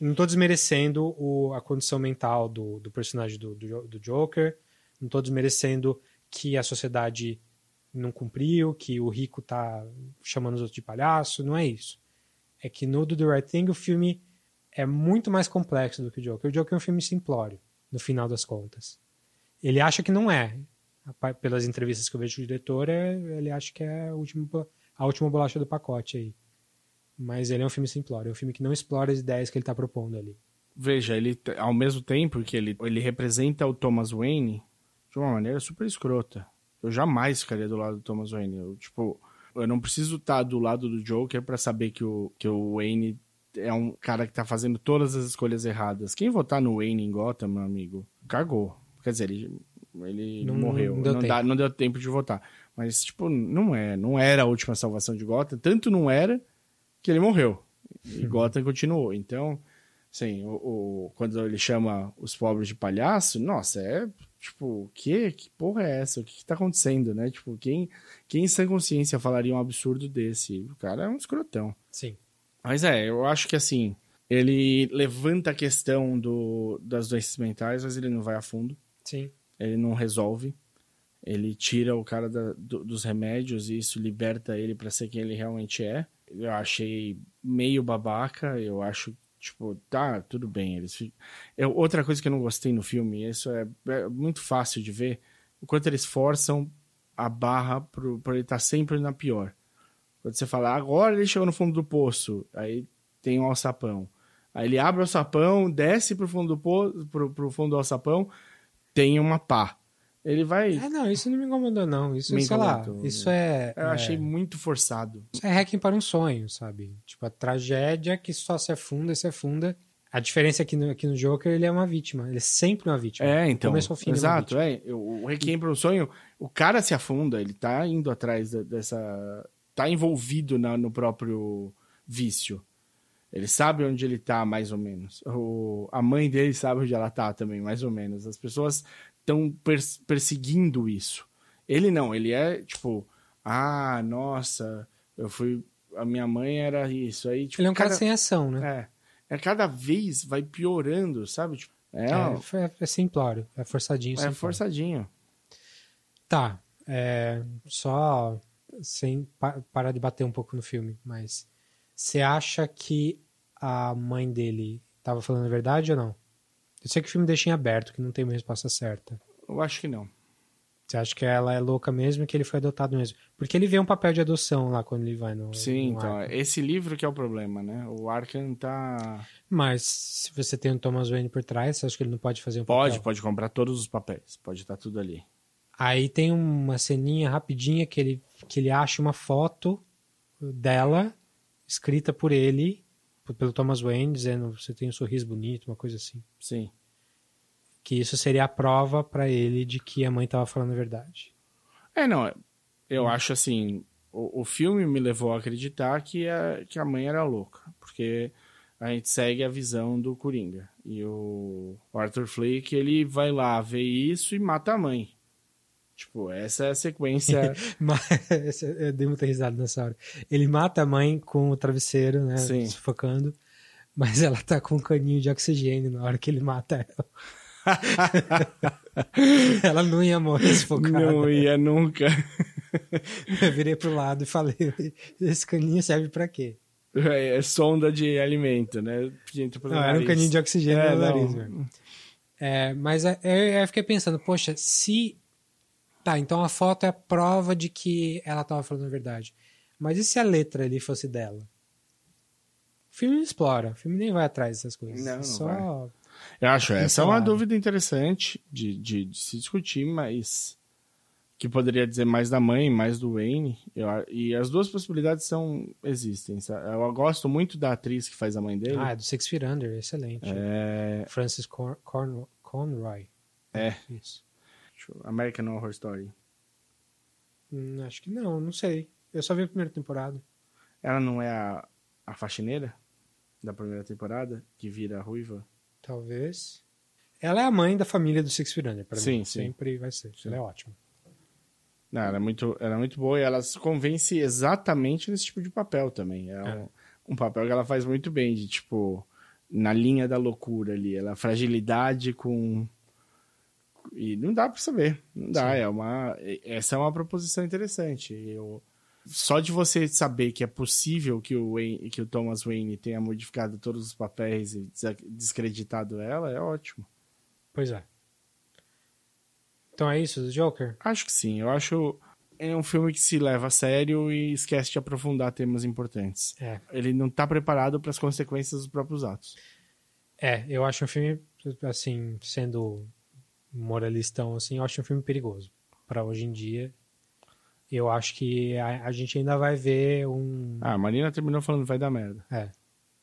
não tô desmerecendo o- a condição mental do, do personagem do, do, do Joker, não tô desmerecendo que a sociedade não cumpriu, que o rico tá chamando os outros de palhaço, não é isso. É que no Do The Right Thing o filme é muito mais complexo do que o Joker. O Joker é um filme simplório, no final das contas. Ele acha que não é. Pelas entrevistas que eu vejo do diretor, é- ele acha que é a última, a última bolacha do pacote aí. Mas ele é um filme simplório, é um filme que não explora as ideias que ele está propondo ali. Veja, ele, ao mesmo tempo que ele, ele representa o Thomas Wayne de uma maneira super escrota. Eu jamais ficaria do lado do Thomas Wayne. Eu, tipo, eu não preciso estar do lado do Joker pra saber que o, que o Wayne é um cara que tá fazendo todas as escolhas erradas. Quem votar no Wayne em Gotham, meu amigo, cagou. Quer dizer, ele, ele Não- morreu. não deu não, tempo. dá- não deu tempo de votar. Mas, tipo, não é. Não era a última salvação de Gotham. Tanto não era que ele morreu. E Gotham continuou. Então, Sim, o, o- quando ele chama os pobres de palhaço, nossa, é tipo, o quê? Que porra é essa? O que, que tá acontecendo, né? Tipo, quem, quem em sã consciência falaria um absurdo desse? O cara é um escrotão. Sim. Mas é, eu acho que assim, ele levanta a questão do, das doenças mentais, mas ele não vai a fundo, Sim. ele não resolve. Ele tira o cara da- do- dos remédios e isso liberta ele pra ser quem ele realmente é. Eu achei meio babaca, eu acho, tipo, tá, tudo bem. Eles eu, outra coisa que eu não gostei no filme, isso é, é muito fácil de ver, o quanto eles forçam a barra pro, pra ele estar sempre na pior. Quando você fala, agora ele chegou no fundo do poço, aí tem um alçapão. Aí ele abre o alçapão, desce pro fundo do, po pro, pro fundo do alçapão, tem uma pá. Ele vai. É, não, isso não me incomodou, não. Isso, Me sei lá, incomodou. isso é. Eu é, achei muito forçado. Isso é hacking para um sonho, sabe? Tipo, a tragédia que só se afunda e se afunda. A diferença aqui no, aqui no Joker, ele é uma vítima. Ele é sempre uma vítima. É, então. começo ao fim, é Exato, é. O Requiem para um sonho, o cara se afunda, ele tá indo atrás dessa. Tá envolvido na- no próprio vício. Ele sabe onde ele tá, mais ou menos. O, a mãe dele sabe onde ela tá também, mais ou menos. As pessoas estão perseguindo isso. Ele não, ele é tipo, ah, nossa, eu fui. A minha mãe era isso. Aí, tipo, Ele é um cara cada- sem ação, né? É. É cada vez vai piorando, sabe? Tipo, é, É, é, é simplório. É forçadinho. é simplório. forçadinho. Tá. é, só sem pa- parar de bater um pouco no filme, mas você acha que a mãe dele tava falando a verdade ou não? Eu sei que o filme deixa em aberto, que não tem uma resposta certa. Eu acho que não. Você acha que ela é louca mesmo e que ele foi adotado mesmo? Porque ele vê um papel de adoção lá quando ele vai no. Sim, no então, Arkham. esse livro que é o problema, né? O Arkham tá... Mas se você tem o Thomas Wayne por trás, você acha que ele não pode fazer um Pode, papel? pode comprar todos os papéis. Pode estar tudo ali. Aí tem uma ceninha rapidinha que ele, que ele acha uma foto dela, escrita por ele, pelo Thomas Wayne, dizendo você tem um sorriso bonito, uma coisa assim. Sim. Que isso seria a prova pra ele de que a mãe tava falando a verdade. É, não, eu acho assim... O, o filme me levou a acreditar que a, que a mãe era louca. Porque a gente segue a visão do Coringa. E o Arthur Fleck, ele vai lá ver isso e mata a mãe. Tipo, essa é a sequência... Mas eu dei muita risada nessa hora. Ele mata a mãe com o travesseiro, né? Sim. Sufocando. Mas ela tá com um caninho de oxigênio na hora que ele mata ela. ela não ia morrer sufocada. não ia nunca... Eu virei pro lado e falei: esse caninho serve pra quê? É, é sonda de alimento, né? Não, era um nariz. caninho de oxigênio É, no nariz, velho. É, mas é, eu, eu fiquei pensando, poxa, se Tá, então a foto é a prova de que ela tava falando a verdade. Mas e se a letra ali fosse dela? O filme não explora, o filme nem vai atrás dessas coisas. Não, não Só. Eu acho essa é uma dúvida interessante de, de, de se discutir, mas que poderia dizer mais da mãe, mais do Wayne. Eu e as duas possibilidades são existem. sabe? Eu gosto muito da atriz que faz a mãe dele. Ah, é do Six Feet Under, excelente. É, Francis Con Con Conroy. É. Isso. Eu- American Horror Story. Hum, acho que não, não sei. Eu só vi a primeira temporada. Ela não é a, a faxineira da primeira temporada que vira ruiva? Talvez. Ela é a mãe da família do Six Feet Under, pra Sim, mim. sim. Sempre vai ser. Ela é ótima. Não, ela é muito, ela é muito boa e ela se convence exatamente nesse tipo de papel também. É, É. Um, um papel que ela faz muito bem, de tipo, na linha da loucura ali. Ela fragilidade com. E não dá pra saber. Não dá. Sim. É uma, essa é uma proposição interessante. Eu, só de você saber que é possível que o, Wayne, que o Thomas Wayne tenha modificado todos os papéis e descreditado ela, é ótimo. Pois é. Então é isso do Joker? Acho que sim. Eu acho é um filme que se leva a sério e esquece de aprofundar temas importantes. É. Ele não tá preparado para as consequências dos próprios atos. É, eu acho um filme, assim, sendo moralistão, assim, eu acho um filme perigoso. Pra hoje em dia. Eu acho que a, a gente ainda vai ver um. Ah, a Marina terminou falando vai dar merda. É.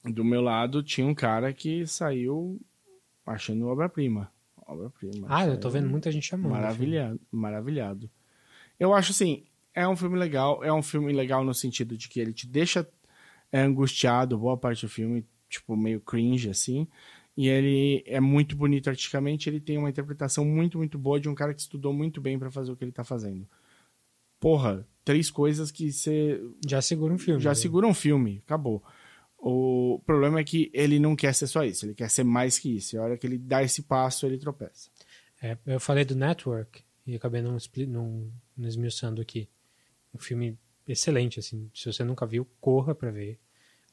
Do meu lado tinha um cara que saiu achando obra-prima. Obra-prima. Ah, eu tô vendo muita gente chamando. Maravilhado, maravilhado. Eu acho assim, é um filme legal, é um filme legal no sentido de que ele te deixa é, angustiado boa parte do filme, tipo, meio cringe, assim. E ele é muito bonito artisticamente, ele tem uma interpretação muito, muito boa de um cara que estudou muito bem pra fazer o que ele tá fazendo. Porra, três coisas que você Já segura um filme. já né? segura um filme, acabou. O problema é que ele não quer ser só isso, ele quer ser mais que isso. E a hora que ele dá esse passo, ele tropeça. É, eu falei do Network e acabei não, não, não esmiuçando aqui. Um filme excelente, assim. Se você nunca viu, corra pra ver.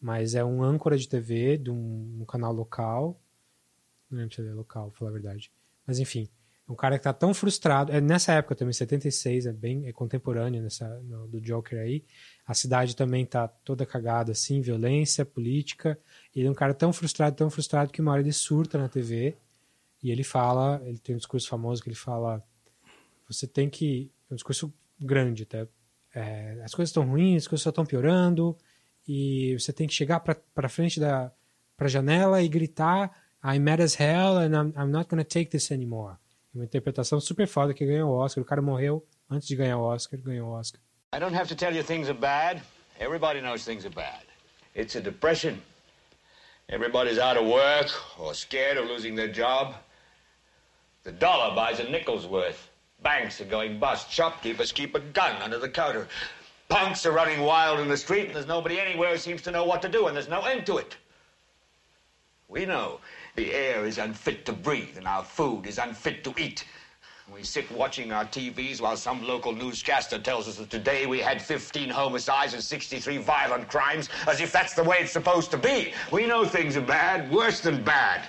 Mas é um âncora de TV de um, um canal local. Não lembro se ele é local, pra falar a verdade. Mas enfim, é um cara que tá tão frustrado. É nessa época também, 76, é bem é contemporâneo nessa, no- do Joker aí. A cidade também tá toda cagada, assim, violência, política. Ele é um cara tão frustrado, tão frustrado que uma hora ele surta na TV. E ele fala, ele tem um discurso famoso que ele fala: você tem que. É um discurso grande, tá? É, as coisas estão ruins, as coisas só estão piorando, e você tem que chegar pra frente da pra janela e gritar: I'm mad as hell and I'm, I'm not gonna take this anymore. Uma interpretação super foda que ganhou o Oscar. O cara morreu antes de ganhar o Oscar, ganhou o Oscar. I don't have to tell you things are bad. Everybody knows things are bad. It's a depression. Everybody's out of work or scared of losing their job. The dollar buys a nickel's worth. Banks are going bust. Shopkeepers keep a gun under the counter. Punks are running wild in the street, and there's nobody anywhere who seems to know what to do, and there's no end to it. We know the air is unfit to breathe, and our food is unfit to eat. We sit watching our TVs while some local newscaster tells us that today we had 15 homicides and 63 violent crimes, as if that's the way it's supposed to be. We know things are bad, worse than bad.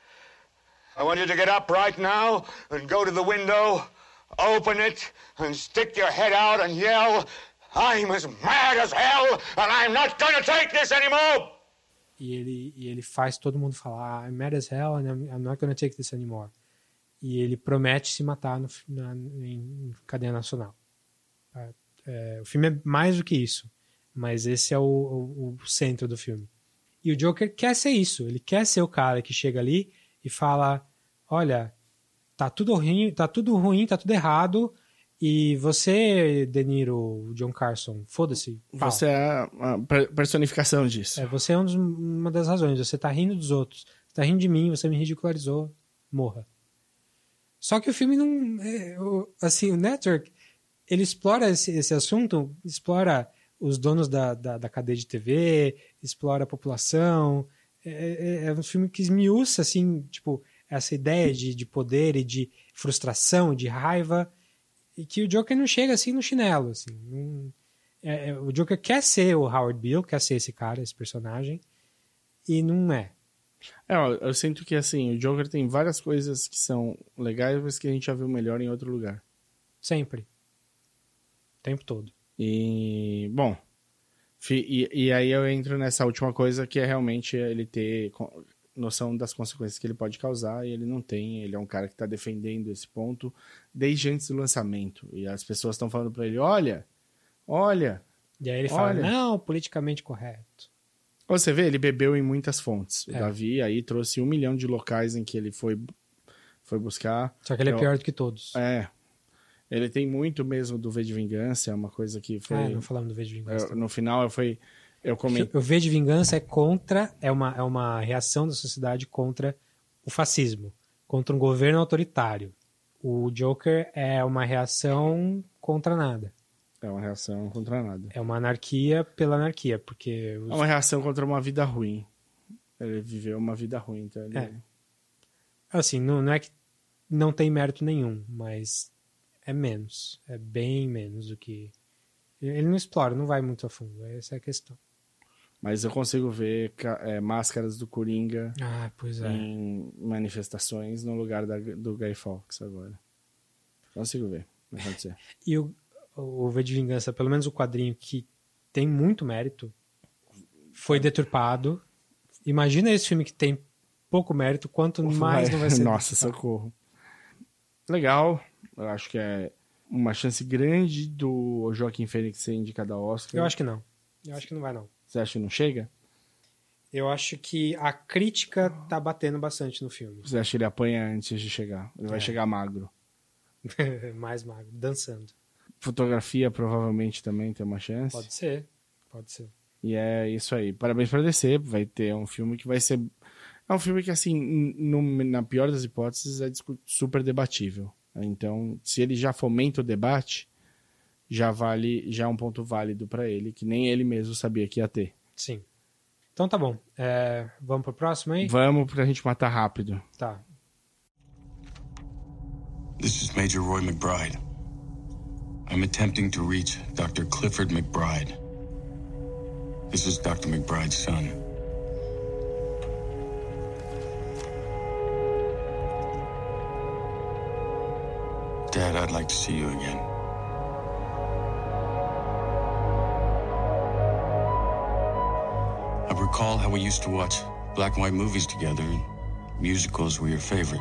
I want you to get up right now and go to the window, open it, and stick your head out and yell, I'm as mad as hell, and I'm not to take this anymore! E ele, e ele faz todo mundo falar I'm mad as hell and I'm, I'm not gonna take this anymore. E ele promete se matar no, na, em cadeia nacional. É, é, o filme é mais do que isso, mas esse é o, o- o centro do filme. E o Joker quer ser isso, ele quer ser o cara que chega ali e fala olha, tá tudo ruim, tá tudo ruim, tá tudo errado. E você, De Niro, John Carson, foda-se. Você é a per- personificação disso. É, você é um dos- uma das razões. Você tá rindo dos outros. Você tá rindo de mim, você me ridicularizou. Morra. Só que o filme não. é, o- assim, o Network, ele explora esse, esse assunto, explora os donos da, da, da cadeia de TV, explora a população. É, é- é um filme que esmiuça, assim, tipo, essa ideia de, de poder e de frustração, de raiva. E que o Joker não chega assim no chinelo, assim. não- é- é, o Joker quer ser o Howard Bill, quer ser esse cara, esse personagem, e não é. É, ó, eu sinto que assim, o Joker tem várias coisas que são legais, mas que a gente já viu melhor em outro lugar. Sempre. O tempo todo. E, bom, e, e aí eu entro nessa última coisa que é realmente ele ter noção das consequências que ele pode causar e ele não tem. Ele é um cara que está defendendo esse ponto desde antes do lançamento. E as pessoas estão falando para ele: olha, olha. E aí ele fala, Olha. não, politicamente correto. Você vê, ele bebeu em muitas fontes. O É. Davi aí trouxe um milhão de locais em que ele foi, foi buscar. Só que ele é pior do que todos. É. Ele tem muito mesmo do V de Vingança, é uma coisa que foi. Ah, não falamos do V de Vingança. eu- no final eu fui. Eu comentei. O V de Vingança é contra, é uma, é uma reação da sociedade contra o fascismo, contra um governo autoritário. O Joker é uma reação contra nada. É uma reação contra nada. É uma anarquia pela anarquia, porque os- É uma reação contra uma vida ruim. Ele viveu uma vida ruim, então ele... É. assim, não, não é que não tem mérito nenhum, mas é menos, é bem menos do que ele não explora, não vai muito a fundo, essa é a questão. Mas eu consigo ver é, máscaras do Coringa Ah, é. em manifestações no lugar da- do Guy Fawkes agora. Consigo ver. Vai acontecer. E o, o V de Vingança, pelo menos o quadrinho que tem muito mérito, foi deturpado. Imagina esse filme que tem pouco mérito, quanto mais não vai ser. Nossa, deturpado. socorro. Legal. Eu acho que é uma chance grande do Joaquim Fênix ser indicado ao Oscar. Eu acho que não. Eu acho que não vai, não. Você acha que não chega? Eu acho que a crítica tá batendo bastante no filme. Você acha que ele apanha antes de chegar? Ele vai É. chegar magro. mais magro, dançando. Fotografia provavelmente também tem uma chance. Pode ser, pode ser. E é isso aí. Parabéns pra DC. Vai ter um filme que vai ser. É um filme que, assim, no- na pior das hipóteses, é super debatível. Então, se ele já fomenta o debate, já vale, já é um ponto válido pra ele, que nem ele mesmo sabia que ia ter. Sim. Então tá bom. É, vamos pro próximo aí? Vamos pra gente matar rápido. Tá. This is Major Roy McBride. I'm attempting to reach Dr. Clifford McBride. This is Dr. McBride's son. Dad, I'd like to see you again. Recall how we used to watch black and white movies together, and musicals were your favorite.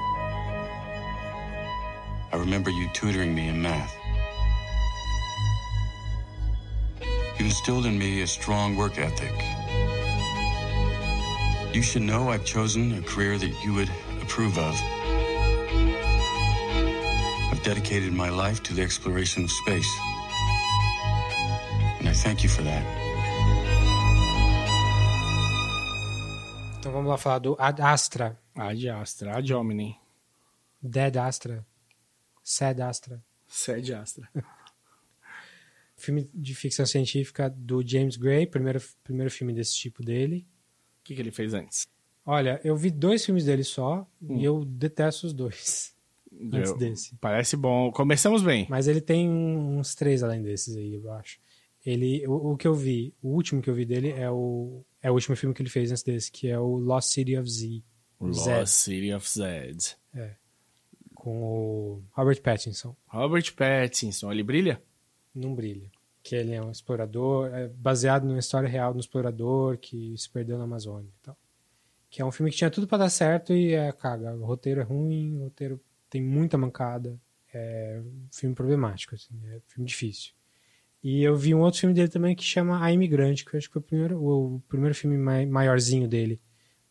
I remember you tutoring me in math. You instilled in me a strong work ethic. You should know I've chosen a career that you would approve of. I've dedicated my life to the exploration of space. And I thank you for that. Vamos lá falar do Ad Astra. Ad Astra, Ad Hominem. Dead Astra. Sad Astra. Sede Astra. Filme de ficção científica do James Gray, primeiro, primeiro filme desse tipo dele. O que, que ele fez antes? Olha, eu vi dois filmes dele só Hum. e eu detesto os dois. Antes Eu- desse. Parece bom. Começamos bem. Mas ele tem uns três além desses aí, eu acho. Ele, o, o que eu vi, o último que eu vi dele é o, é o último filme que ele fez antes desse, que é o Lost City of Z. Lost Zed, City of Zed. com o Robert Pattinson. Robert Pattinson, ele brilha? Não brilha. Que ele é um explorador, é baseado numa história real de um explorador que se perdeu na Amazônia e tal. Que é um filme que tinha tudo pra dar certo e é, caga. O roteiro é ruim, o roteiro tem muita mancada. É um filme problemático, assim, é um filme difícil. E eu vi um outro filme dele também que chama A Imigrante, que eu acho que foi o primeiro, o primeiro filme mai- maiorzinho dele,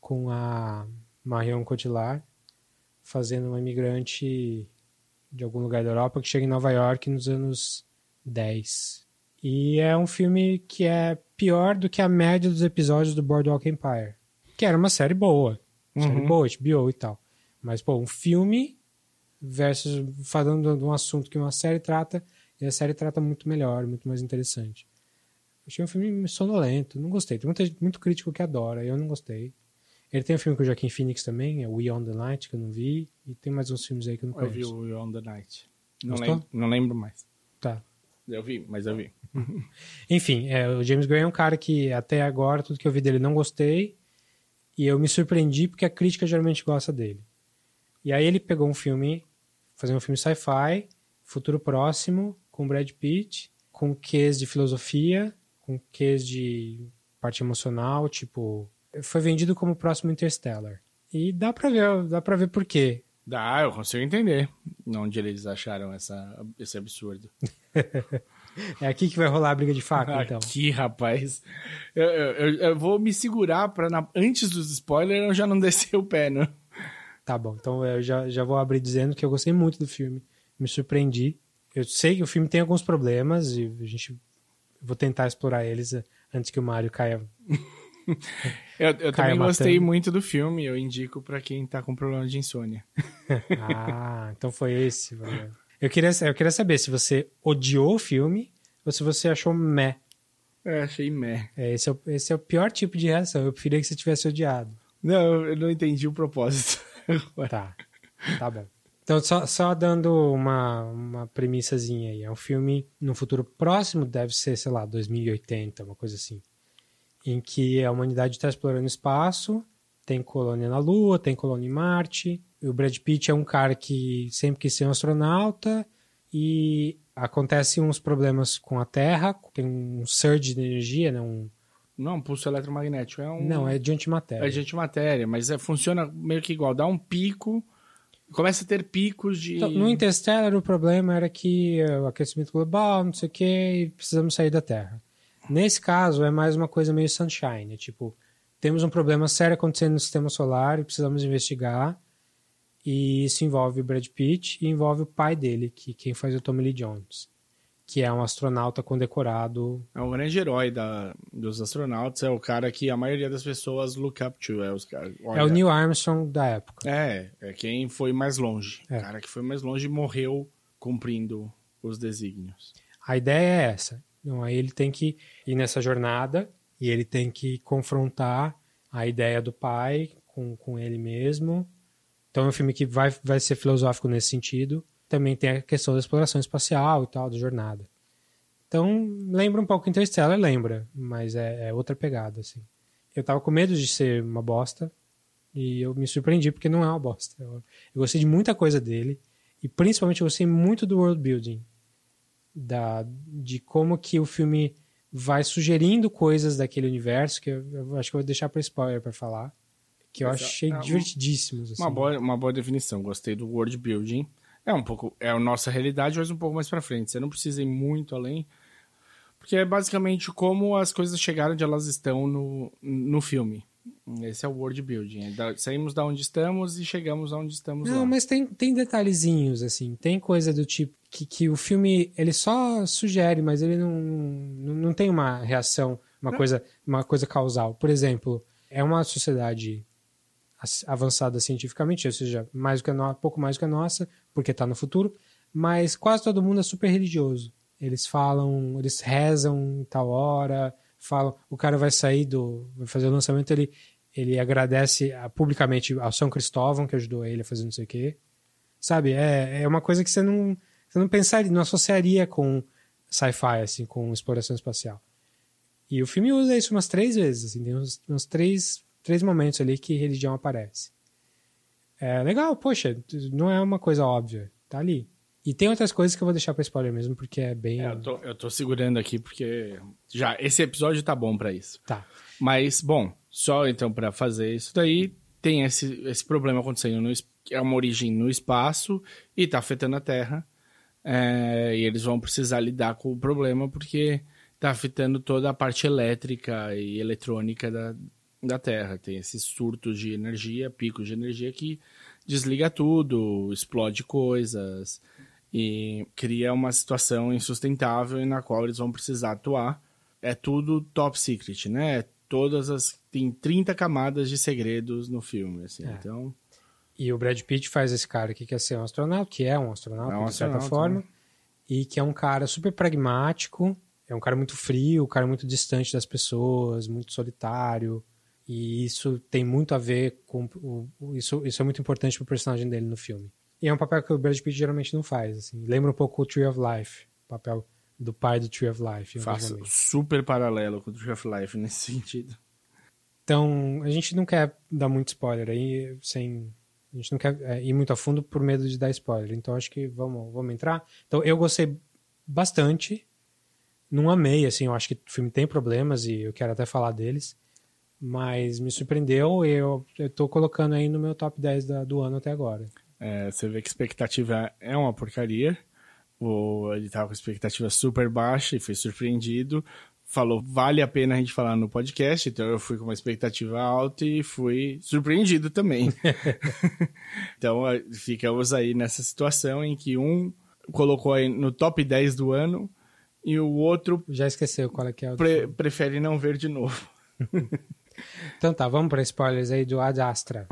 com a Marion Cotillard. fazendo uma imigrante de algum lugar da Europa que chega em Nova York nos anos 10. E é um filme que é pior do que a média dos episódios do Boardwalk Empire. Que era uma série boa. Série boa, HBO e tal. Mas, pô, um filme versus falando de um assunto que uma série trata, e a série trata muito melhor, muito mais interessante. Achei um filme sonolento, não gostei. Tem muita, muito crítico que adora, eu não gostei. Ele tem um filme com o Joaquim Phoenix também, é We On The Night, que eu não vi, e tem mais uns filmes aí que eu não Eu vi conheço. o On The Night. Não lembro, não lembro mais. Tá. Eu vi, mas eu vi. Enfim, é, o James Gray é um cara que até agora, tudo que eu vi dele não gostei. E eu me surpreendi porque a crítica geralmente gosta dele. E aí ele pegou um filme, fazer um filme sci-fi, futuro próximo, com Brad Pitt, com quês de filosofia, com quês de parte emocional, tipo, foi vendido como o próximo Interstellar. E dá pra ver, dá pra ver por quê. Dá, eu consigo entender onde eles acharam essa, esse absurdo. É aqui que vai rolar a briga de faca, então. Aqui, rapaz. Eu, eu, eu- vou me segurar pra na- antes dos spoilers eu já não descer o pé, né? Tá bom, então eu já, já vou abrir dizendo que eu gostei muito do filme, me surpreendi. Eu sei que o filme tem alguns problemas e a gente vou tentar explorar eles antes que o Mario caia. Eu, eu Caia também gostei matando. muito do filme, eu indico pra quem tá com problema de insônia. Ah, então foi esse. Eu queria, eu queria saber se você odiou o filme ou se você achou meh. Eu achei meh. É, esse, é o, esse é o pior tipo de reação. Eu preferia que você tivesse odiado. Não, eu não entendi o propósito. Tá, tá bom. Então, só, só dando uma, uma premissazinha aí. É um filme no futuro próximo, deve ser, sei lá, 2080, uma coisa assim. Em que a humanidade está explorando o espaço, tem colônia na Lua, tem colônia em Marte. E o Brad Pitt é um cara que sempre quis ser um astronauta e acontecem uns problemas com a Terra, tem um surge de energia, né? um, Não, um pulso eletromagnético. É um... não, é de antimatéria. É de antimatéria, mas é, funciona meio que igual. Dá um pico, começa a ter picos de. Então, no Interstellar, o problema era que eh, o aquecimento global, não sei o que, e precisamos sair da Terra. Nesse caso, é mais uma coisa meio sunshine. é tipo, temos um problema sério acontecendo no sistema solar e precisamos investigar. E isso envolve o Brad Pitt e envolve o pai dele, que quem faz é o Tommy Lee Jones, que é um astronauta condecorado. É um grande herói da, dos astronautas, é o cara que a maioria das pessoas look up to. É, os, olha, É o Neil Armstrong da época. É, é quem foi mais longe. É. O cara que foi mais longe morreu cumprindo os desígnios. A ideia é essa. Então, aí ele tem que ir nessa jornada e ele tem que confrontar a ideia do pai com, com ele mesmo. Então é um filme que vai, vai ser filosófico nesse sentido. Também tem a questão da exploração espacial e tal, da jornada. Então, lembra um pouco Interstellar, lembra, mas é, é outra pegada, assim. Eu tava com medo de ser uma bosta e eu me surpreendi porque não é uma bosta. Eu, eu gostei de muita coisa dele e principalmente eu gostei muito do world building da, de como que o filme vai sugerindo coisas daquele universo, que eu, eu acho que eu vou deixar para spoiler para falar, que eu Exato. achei É divertidíssimos. Assim. Uma boa, uma boa definição, gostei do world building. É um pouco, é a nossa realidade, mas um pouco mais pra frente. Você não precisa ir muito além, porque é basicamente como as coisas chegaram onde elas estão no, no filme. Esse é o world building. É da- saímos da onde estamos e chegamos aonde estamos Não, lá. mas tem, tem detalhezinhos, assim, tem coisa do tipo que, que o filme, ele só sugere, mas ele não, não, não tem uma reação, uma coisa, uma coisa causal. Por exemplo, é uma sociedade avançada cientificamente, ou seja, mais do que no, pouco mais do que a nossa, porque está no futuro, mas quase todo mundo é super religioso. Eles falam, eles rezam em tal hora, falam, o cara vai sair do, vai fazer o lançamento, ele, ele agradece ah, publicamente ao São Cristóvão que ajudou ele a fazer não sei o quê. Sabe, é, é uma coisa que você não, você não pensaria, não associaria com sci-fi, assim, com exploração espacial. E o filme usa isso umas três vezes, assim, tem uns três, três momentos ali que religião aparece. É legal, poxa, não é uma coisa óbvia, tá ali. E tem outras coisas que eu vou deixar pra spoiler mesmo, porque é bem. É, eu, tô, eu tô segurando aqui porque já esse episódio tá bom pra isso. Tá. Mas, bom, só então pra fazer isso daí, tem esse, esse problema acontecendo, no, é uma origem no espaço e tá afetando a Terra. É, e eles vão precisar lidar com o problema porque tá afetando toda a parte elétrica e eletrônica da, da Terra. Tem esses surtos de energia, picos de energia que desliga tudo, explode coisas e cria uma situação insustentável na qual eles vão precisar atuar. É tudo top secret, né? Todas as tem 30 camadas de segredos no filme, assim. É. Então, E o Brad Pitt faz esse cara que quer ser um astronauta, que é um astronauta, É um de certa astronauta, forma, né? e que é um cara super pragmático, é um cara muito frio, um cara muito distante das pessoas, muito solitário. E isso tem muito a ver com. O, isso, isso é muito importante pro personagem dele no filme. E é um papel que o Brad Pitt geralmente não faz. Assim. Lembra um pouco o Tree of Life, o papel do pai do Tree of Life. momentos. super paralelo com o Tree of Life nesse sentido. Então, a gente não quer dar muito spoiler aí, sem. A gente não quer é, ir muito a fundo por medo de dar spoiler. Então, acho que vamos, vamos entrar. Então, eu gostei bastante. Não amei, assim, eu acho que o filme tem problemas e eu quero até falar deles. Mas me surpreendeu e eu, eu tô colocando aí no meu top 10 da- do ano até agora. É, você vê que expectativa é uma porcaria. O, ele tava com expectativa super baixa e foi surpreendido. Falou, vale a pena a gente falar no podcast. Então eu fui com uma expectativa alta e fui surpreendido também. então ficamos aí nessa situação em que um colocou aí no top 10 do ano e o outro Já esqueceu qual é que é o. pre- prefere não ver de novo. Então tá, vamos para spoilers aí do Ad Astra.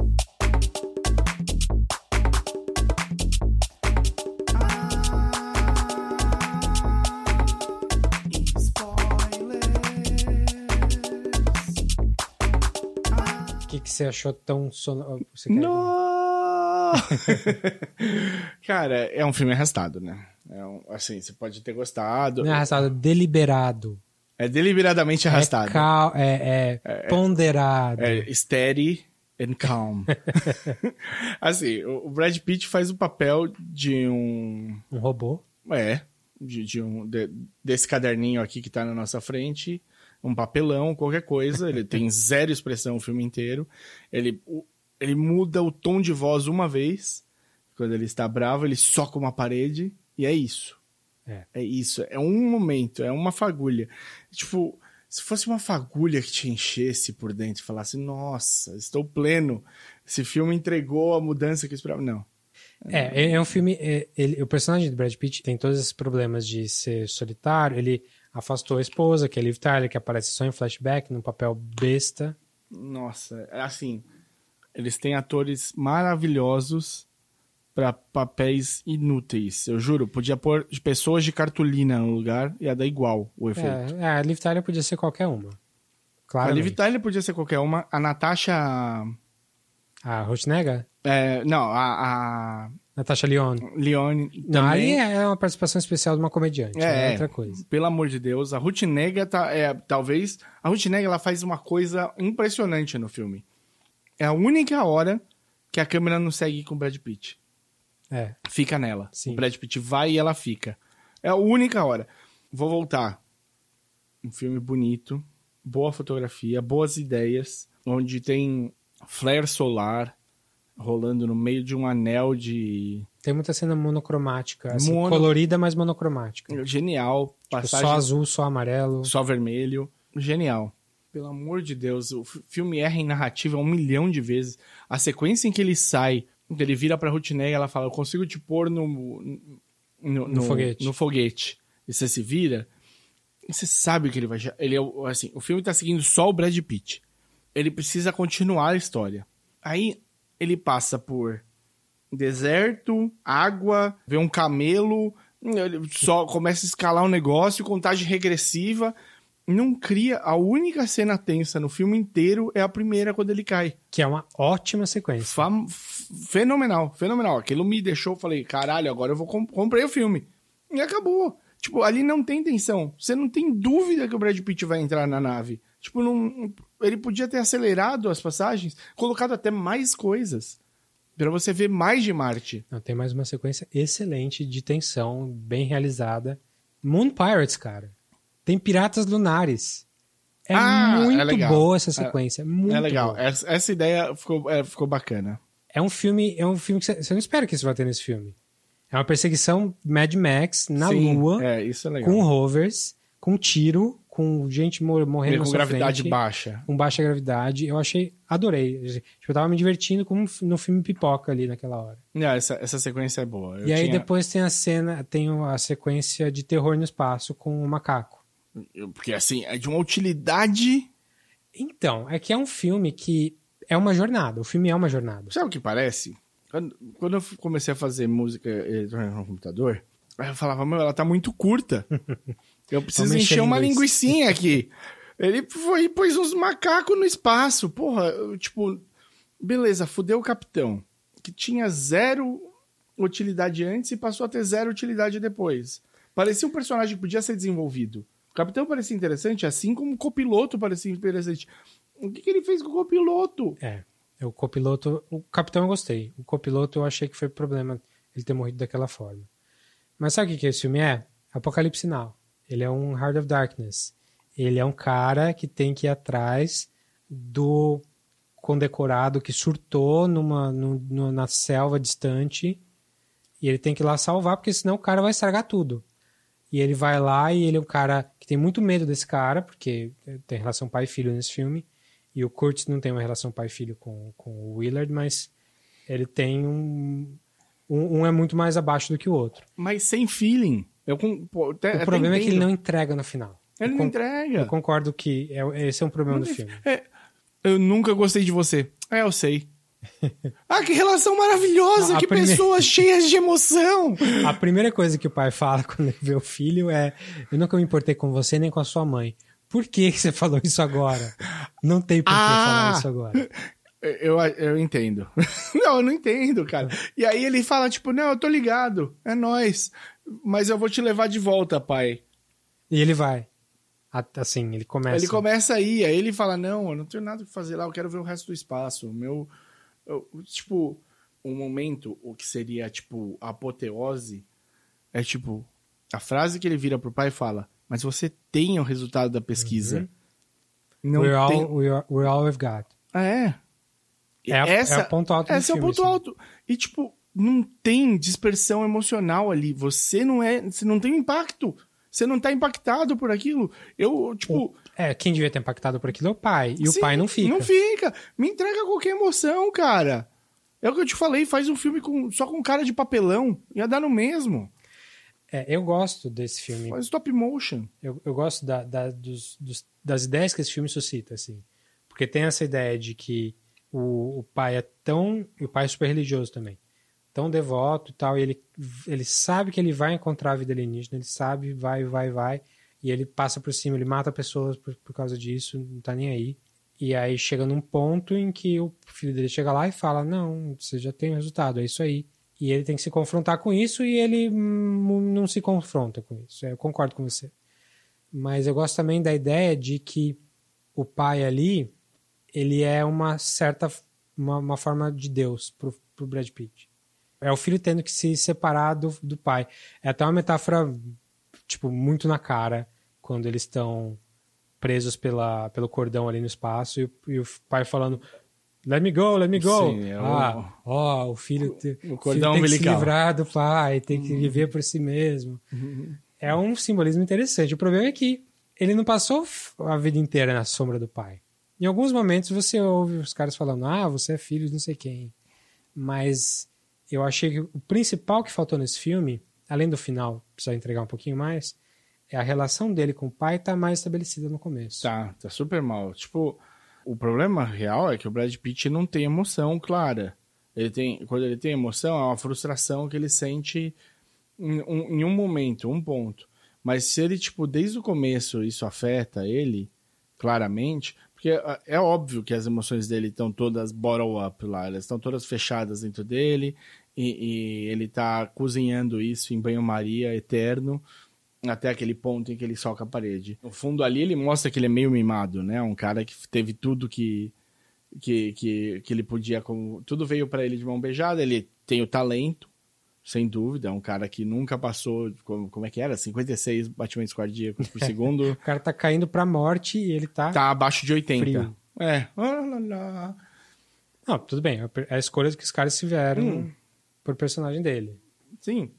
O que, que você achou tão sonoro? Não! Cara, é um filme arrastado, né? É um- assim, você pode ter gostado. Não é arrastado, deliberado. É deliberadamente arrastado. É, cal- é- é ponderado. É steady and calm. assim, o o Brad Pitt faz o papel de um. Um robô. É, de, de um. de- desse caderninho aqui que tá na nossa frente. Um papelão, qualquer coisa. Ele tem zero expressão o filme inteiro. Ele, o- ele muda o tom de voz uma vez. Quando ele está bravo, ele soca uma parede. E é isso. É. É isso. É um momento, é uma fagulha. Tipo, se fosse uma fagulha que te enchesse por dentro e falasse, nossa, estou pleno. Esse filme entregou a mudança que eu esperava. Não. É, é- é um filme. é, ele- o personagem do Brad Pitt tem todos esses problemas de ser solitário. Ele afastou a esposa, que é a Liv Tyler, que aparece só em flashback, num papel besta. Nossa, é assim, eles têm atores maravilhosos para papéis inúteis. Eu juro, podia pôr pessoas de cartolina no lugar e ia dar igual o efeito. É, é, a Liv Tyler podia ser qualquer uma. a Claro. Liv Tyler podia ser qualquer uma. A Natasha. A Rotnega? é, não, a, a Natasha Lyon. Leone. Não, aí também. é uma participação especial de uma comediante. É, É, outra coisa. Pelo amor de Deus, a Ruth Nega tá, é, talvez. A Ruth Nega ela faz uma coisa impressionante no filme. É a única hora que a câmera não segue com o Brad Pitt. É. Fica nela. Sim. O Brad Pitt vai e ela fica. É a única hora. Vou voltar. Um filme bonito, boa fotografia, boas ideias, onde tem flare solar rolando no meio de um anel de Tem muita cena monocromática. Assim, Mono- colorida, mas monocromática. genial, Tipo, passagem só azul, só amarelo. só vermelho, genial. Pelo amor de Deus, o filme erra em narrativa um milhão de vezes. A sequência em que ele sai, ele vira pra Rutinega, ela fala: "Eu consigo te pôr no no, No foguete. no foguete". E você se vira, e você sabe que ele vai, ele é o- assim, o filme tá seguindo só o Brad Pitt. Ele precisa continuar a história. Aí ele passa por deserto, água, vê um camelo, ele só começa a escalar um negócio, contagem regressiva. Não cria. A única cena tensa no filme inteiro é a primeira quando ele cai. Que é uma ótima sequência. Fam- fenomenal, fenomenal. Aquilo me deixou, falei, caralho, agora eu vou comp comprei o filme. E acabou. Tipo, ali não tem tensão. Você não tem dúvida que o Brad Pitt vai entrar na nave. Tipo, não, ele podia ter acelerado as passagens, colocado até mais coisas. Pra você ver mais de Marte. Não, tem mais uma sequência excelente de tensão, bem realizada. Moon Pirates, cara. Tem Piratas Lunares. É Ah, é muito legal. boa essa sequência. muito é legal. boa. Essa, essa ideia ficou, é, ficou bacana. É um filme, é um filme que você, você não espera que isso vai ter nesse filme. É uma perseguição Mad Max na Sim, Lua, É, isso é legal. com rovers, com tiro, com gente mor- morrendo com gravidade frente, baixa. com baixa gravidade. Eu achei, adorei. Tipo, eu tava me divertindo como no filme Pipoca ali naquela hora. Não, essa, essa sequência é boa. Eu e aí tinha- depois tem a cena, tem a sequência de terror no espaço com o macaco. Porque assim, é de uma utilidade. Então, é que é um filme que é uma jornada. O filme é uma jornada. Sabe o que parece? Quando, eu comecei a fazer música eletrônica no computador, eu falava, meu, ela tá muito curta. Eu preciso encher uma linguiça." linguicinha aqui. Ele foi e pôs uns macacos no espaço. Porra, eu, tipo, beleza, fudeu o capitão. Que tinha zero utilidade antes e passou a ter zero utilidade depois. Parecia um personagem que podia ser desenvolvido. Capitão parecia interessante, assim como o copiloto parecia interessante. O que, que ele fez com o copiloto? É. O copiloto. O capitão eu gostei. O copiloto eu achei que foi problema ele ter morrido daquela forma. Mas sabe o que, esse filme é? Apocalipse Now. Ele é um Heart of Darkness. Ele é um cara que tem que ir atrás do condecorado que surtou numa, nu- nu- na selva distante. E ele tem que ir lá salvar, porque senão o cara vai estragar tudo. E ele vai lá e ele é um cara que tem muito medo desse cara, porque tem relação pai e filho nesse filme. E o Kurtz não tem uma relação pai e filho com, com o Willard, mas ele tem um, um. Um é muito mais abaixo do que o outro. Mas sem feeling. Eu, pô, até- O problema é que ele não entrega no final. Ele Eu não entrega. Eu concordo que é- esse é um problema do filme. É, eu nunca gostei de você. É, eu sei. ah, que relação maravilhosa! Não, que primeira- pessoas cheias de emoção! A primeira coisa que o pai fala quando ele vê o filho é: Eu nunca me importei com você nem com a sua mãe. Por que você falou isso agora? Não tem por que Ah! falar isso agora. Eu, eu entendo. não, eu não entendo, cara. E aí ele fala, tipo, não, eu tô ligado. É nóis. Mas eu vou te levar de volta, pai. E ele vai. Assim, ele começa. Ele começa aí, aí ele fala, não, eu não tenho nada que fazer lá, eu quero ver o resto do espaço. O Meu, eu- tipo, um momento, o que seria, tipo, a apoteose, é tipo, a frase que ele vira pro pai e fala, mas você tem o resultado da pesquisa. Não we're, tem... all, we're, all we've got. Ah, é. É, a- essa, é o ponto alto Esse é o ponto alto. E, tipo, não tem dispersão emocional ali. Você não é. Você não tem impacto. Você não tá impactado por aquilo. Eu, tipo. É, quem devia ter impactado por aquilo é o pai. E sim, o pai não fica. Não fica. Me entrega qualquer emoção, cara. É o que eu te falei, faz um filme com, só com cara de papelão. Ia dar no mesmo. É, eu gosto desse filme. Faz stop motion. Eu, eu gosto da- da- dos- dos- das ideias que esse filme suscita, assim. Porque tem essa ideia de que o, o pai é tão. E o pai é super religioso também. Tão devoto e tal. E ele, ele sabe que ele vai encontrar a vida alienígena. Ele sabe, vai, vai, vai. E ele passa por cima, ele mata pessoas por, por causa disso, não tá nem aí. E aí chega num ponto em que o filho dele chega lá e fala: Não, você já tem resultado, é isso aí. E ele tem que se confrontar com isso e ele hum, não se confronta com isso. Eu concordo com você. Mas eu gosto também da ideia de que o pai ali, ele é uma certa uma, uma forma de Deus pro, pro Brad Pitt. É o filho tendo que se separar do, do pai. É até uma metáfora, tipo, muito na cara, quando eles estão presos pela, pelo cordão ali no espaço e, o- e o pai falando Let me go, let me go. Sim, é o- ah, ó, o filho, te, o cordão filho tem que se livrar do pai, tem que viver por si mesmo. É um simbolismo interessante. O problema é que ele não passou a vida inteira na sombra do pai. Em alguns momentos você ouve os caras falando, ah, você é filho de não sei quem. Mas eu achei que o principal que faltou nesse filme, além do final, precisa entregar um pouquinho mais, é a relação dele com o pai tá mais estabelecida no começo. Tá, tá super mal. Tipo, o problema real é que o Brad Pitt não tem emoção clara. Ele tem, quando ele tem emoção, é uma frustração que ele sente em um, em um momento, um ponto. Mas se ele, tipo, desde o começo isso afeta ele, claramente, porque ah, é óbvio que as emoções dele estão todas bottle up lá, elas estão todas fechadas dentro dele, e, e ele tá cozinhando isso em banho-maria eterno, até aquele ponto em que ele soca a parede. No fundo ali ele mostra que ele é meio mimado, né? Um cara que teve tudo que que, que, que ele podia, como tudo veio para ele de mão beijada, ele tem o talento, sem dúvida, é um cara que nunca passou, como, como é que era? 56 batimentos cardíacos por segundo, O cara tá caindo pra morte e ele tá... tá abaixo de 80. Frio. É. Ah, lá, lá. Não, tudo bem. É a escolha que os caras tiveram Hum. Pro personagem dele. Sim.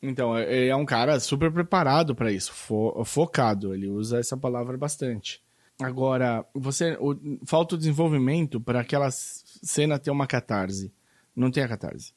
Então, é- ele é um cara super preparado pra isso, fo- focado. Ele usa essa palavra bastante. Agora, você o- falta o desenvolvimento para aquela cena ter uma catarse. Não tem a catarse.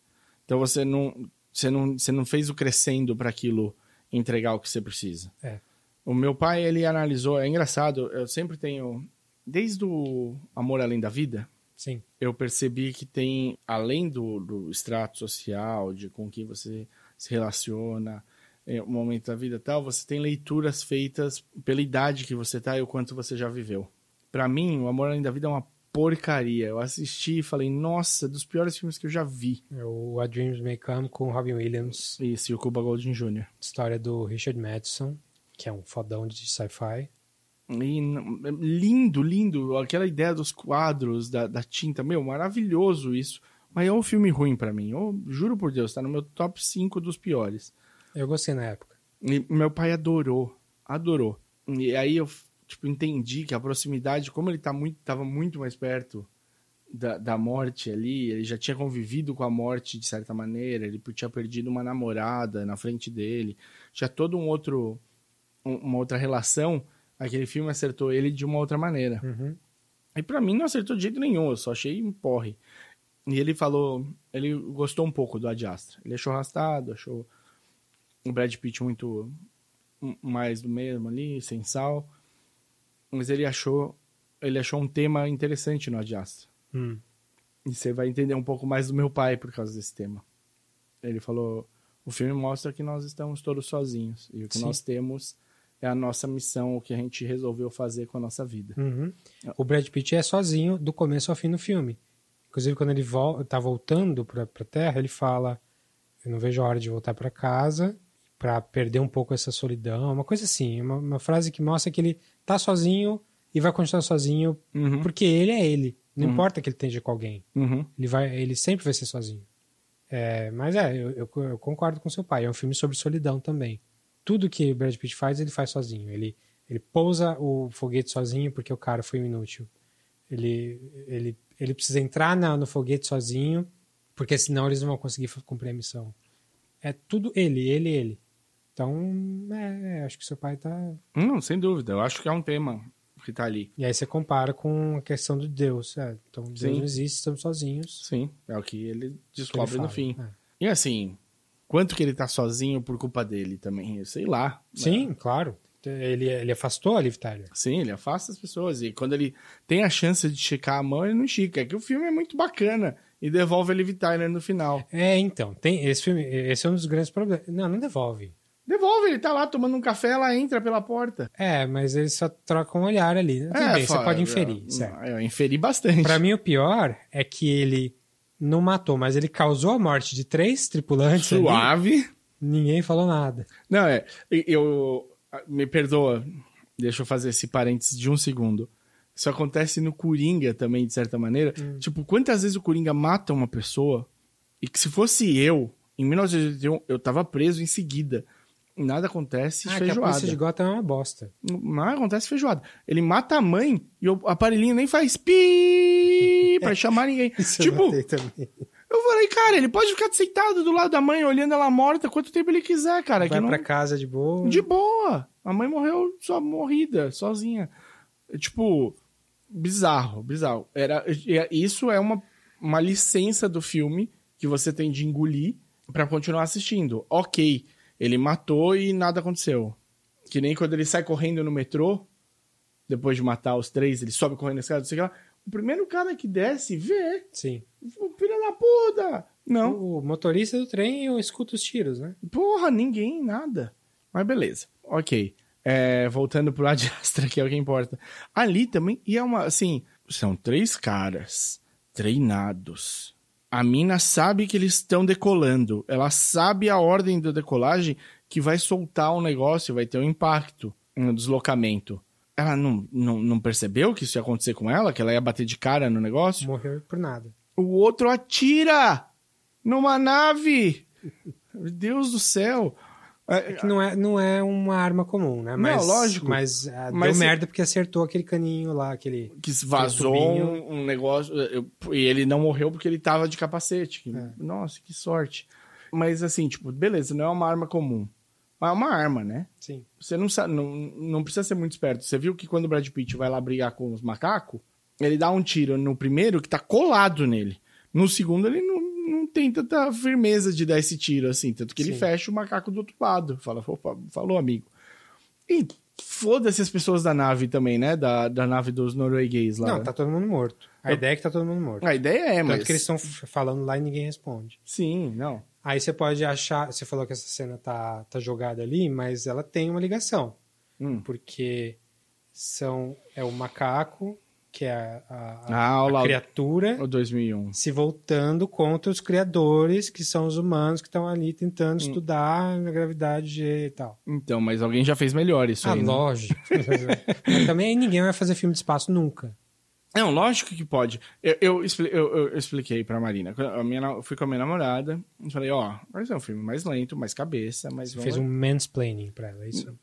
Então você não, você não, você não fez o crescendo para aquilo entregar o que você precisa. É. O meu pai, ele analisou, é engraçado, eu sempre tenho, desde o Amor Além da Vida, Sim. eu percebi que tem, além do, do extrato social, de com quem você se relaciona, é, o momento da vida e tal, você tem leituras feitas pela idade que você tá e o quanto você já viveu. Pra mim, o Amor Além da Vida é uma porcaria. Eu assisti e falei, nossa, dos piores filmes que eu já vi. É o A Dreams May Come com Robin Williams, Esse, o Cuba Golding Jr. história do Richard Madison, que é um fodão de sci-fi. E, lindo, lindo. Aquela ideia dos quadros, da, da tinta. Meu, maravilhoso isso. Mas é um filme ruim pra mim. Eu juro por Deus, tá no meu top 5 dos piores. Eu gostei na época. E meu pai adorou. Adorou. E aí eu, tipo, entendi que a proximidade, como ele tá muito, tava muito mais perto da, da morte ali, ele já tinha convivido com a morte de certa maneira, ele tinha perdido uma namorada na frente dele, tinha todo um outro, um- uma outra relação, aquele filme acertou ele de uma outra maneira. Uhum. E pra mim não acertou de jeito nenhum, eu só achei um porre. E ele falou, ele gostou um pouco do Ad Astra. Ele achou arrastado, achou o Brad Pitt muito mais do mesmo ali, sem sal. Mas ele achou, ele achou um tema interessante no Ad Astra. Hum. E você vai entender um pouco mais do meu pai por causa desse tema. Ele falou: o filme mostra que nós estamos todos sozinhos. E o que Sim. nós temos é a nossa missão, o que a gente resolveu fazer com a nossa vida. Uhum. O Brad Pitt é sozinho do começo ao fim do filme. Inclusive, quando ele vol tá voltando pra, pra Terra, ele fala: Eu não vejo a hora de voltar pra casa pra perder um pouco essa solidão. Uma coisa assim, uma, uma frase que mostra que ele tá sozinho e vai continuar sozinho Uhum. porque ele é ele. Não importa que ele esteja com alguém. Uhum. Ele, vai, ele sempre vai ser sozinho. É, mas é, eu, eu- eu concordo com seu pai. É um filme sobre solidão também. Tudo que Brad Pitt faz, ele faz sozinho. Ele, ele pousa o foguete sozinho porque o cara foi um inútil. Ele, ele, ele precisa entrar na- no foguete sozinho porque senão eles não vão conseguir cumprir a missão. É tudo ele, ele, ele. Então, é, é, acho que seu pai tá. Não, sem dúvida. Eu acho que é um tema que tá ali. E aí você compara com a questão do Deus. É, então, Deus Sim. não existe, estamos sozinhos. Sim, é o que ele Que ele descobre no fim. É. E assim, quanto que ele tá sozinho por culpa dele também? Eu sei lá. Sim, claro. Ele, ele afastou a Liv Tyler. Sim, ele afasta as pessoas. E quando ele tem a chance de esticar a mão, ele não estica. É que o filme é muito bacana. E devolve a Liv Tyler no final. É, então, tem esse filme, esse é um dos grandes problemas. Não, não devolve. Devolve, ele tá lá tomando um café, ela entra pela porta. É, mas eles só trocam um olhar ali. Tudo é, bem, você fala, pode inferir. Eu, certo. eu inferi bastante. Pra mim, o pior é que ele não matou, mas ele causou a morte de três tripulantes. ali. Suave. Ninguém falou nada. Não, é. Eu. Me perdoa. Deixa eu fazer esse parênteses de um segundo. Isso acontece no Coringa também, de certa maneira. Tipo, quantas vezes o Coringa mata uma pessoa e que se fosse eu, em 1981, eu tava preso em seguida. Nada acontece Ah, que a feijoada. polícia de Gotham é uma bosta. Não acontece feijoada. Ele mata a mãe e o aparelhinho nem faz pi pra chamar ninguém. Isso eu tipo, eu falei, cara, ele pode ficar sentado do lado da mãe, olhando ela morta, quanto tempo ele quiser, cara. Vai não... pra casa de boa. De boa. A mãe morreu só morrida, sozinha. É, Tipo, bizarro, bizarro. Era, é- isso é uma, uma licença do filme que você tem de engolir pra continuar assistindo. Ok, ele matou e nada aconteceu. Que nem quando ele sai correndo no metrô, depois de matar os três, ele sobe correndo na escada, não sei o que lá. O primeiro cara que desce vê. Sim. O filho da puta! Não. O motorista do trem eu escuto os tiros, né? Porra, ninguém, nada. Mas beleza. Ok. É, voltando pro Ad Astra, que é o que importa. Ali também, e é uma, assim, são três caras treinados. A mina sabe que eles estão decolando. Ela sabe a ordem da decolagem que vai soltar o negócio, vai ter um impacto no deslocamento. Ela não, não, não percebeu que isso ia acontecer com ela? Que ela ia bater de cara no negócio? Morreu por nada. O outro atira numa nave. Meu Deus do céu. É, Que não é, não é uma arma comum, né? Não, Mas, lógico. Mas, ah, Mas- deu merda porque acertou aquele caninho lá, aquele... que vazou tubinho. um, negócio. eu- e ele não morreu porque ele tava de capacete. É. Nossa, que sorte. mas assim, tipo, beleza, não é uma arma comum. Mas é uma arma, né? Sim. Você não, sabe, não, não precisa ser muito esperto. Você viu que quando o Brad Pitt vai lá brigar com os macacos, ele dá um tiro no primeiro que tá colado nele. No segundo, ele não, não tem tanta firmeza de dar esse tiro, assim. Tanto que ele Sim. fecha o macaco do outro lado. Fala, opa, falou, amigo. E foda-se as pessoas da nave também, né? Da, da nave dos norueguês lá. Não, tá todo mundo morto. A ideia é que tá todo mundo morto. A ideia é, Tanto mas... que eles estão falando lá e ninguém responde. Sim, não. Aí você pode achar. Você falou que essa cena tá, tá jogada ali, mas ela tem uma ligação. Hum. Porque são, é o macaco, que é a, a- Ah, a lá. criatura, O 2001. se voltando contra os criadores, que são os humanos que estão ali tentando Hum. estudar a gravidade e tal. Então, mas alguém já fez melhor isso ah, aí, né? lógico. mas também ninguém vai fazer filme de espaço nunca. Não, lógico que pode. Eu, eu, eu- eu- expliquei pra Marina. A minha, eu fui com a minha namorada. e falei, ó, vai ser um filme mais lento, mais cabeça, mais... Você fez um mansplaining pra ela, é isso?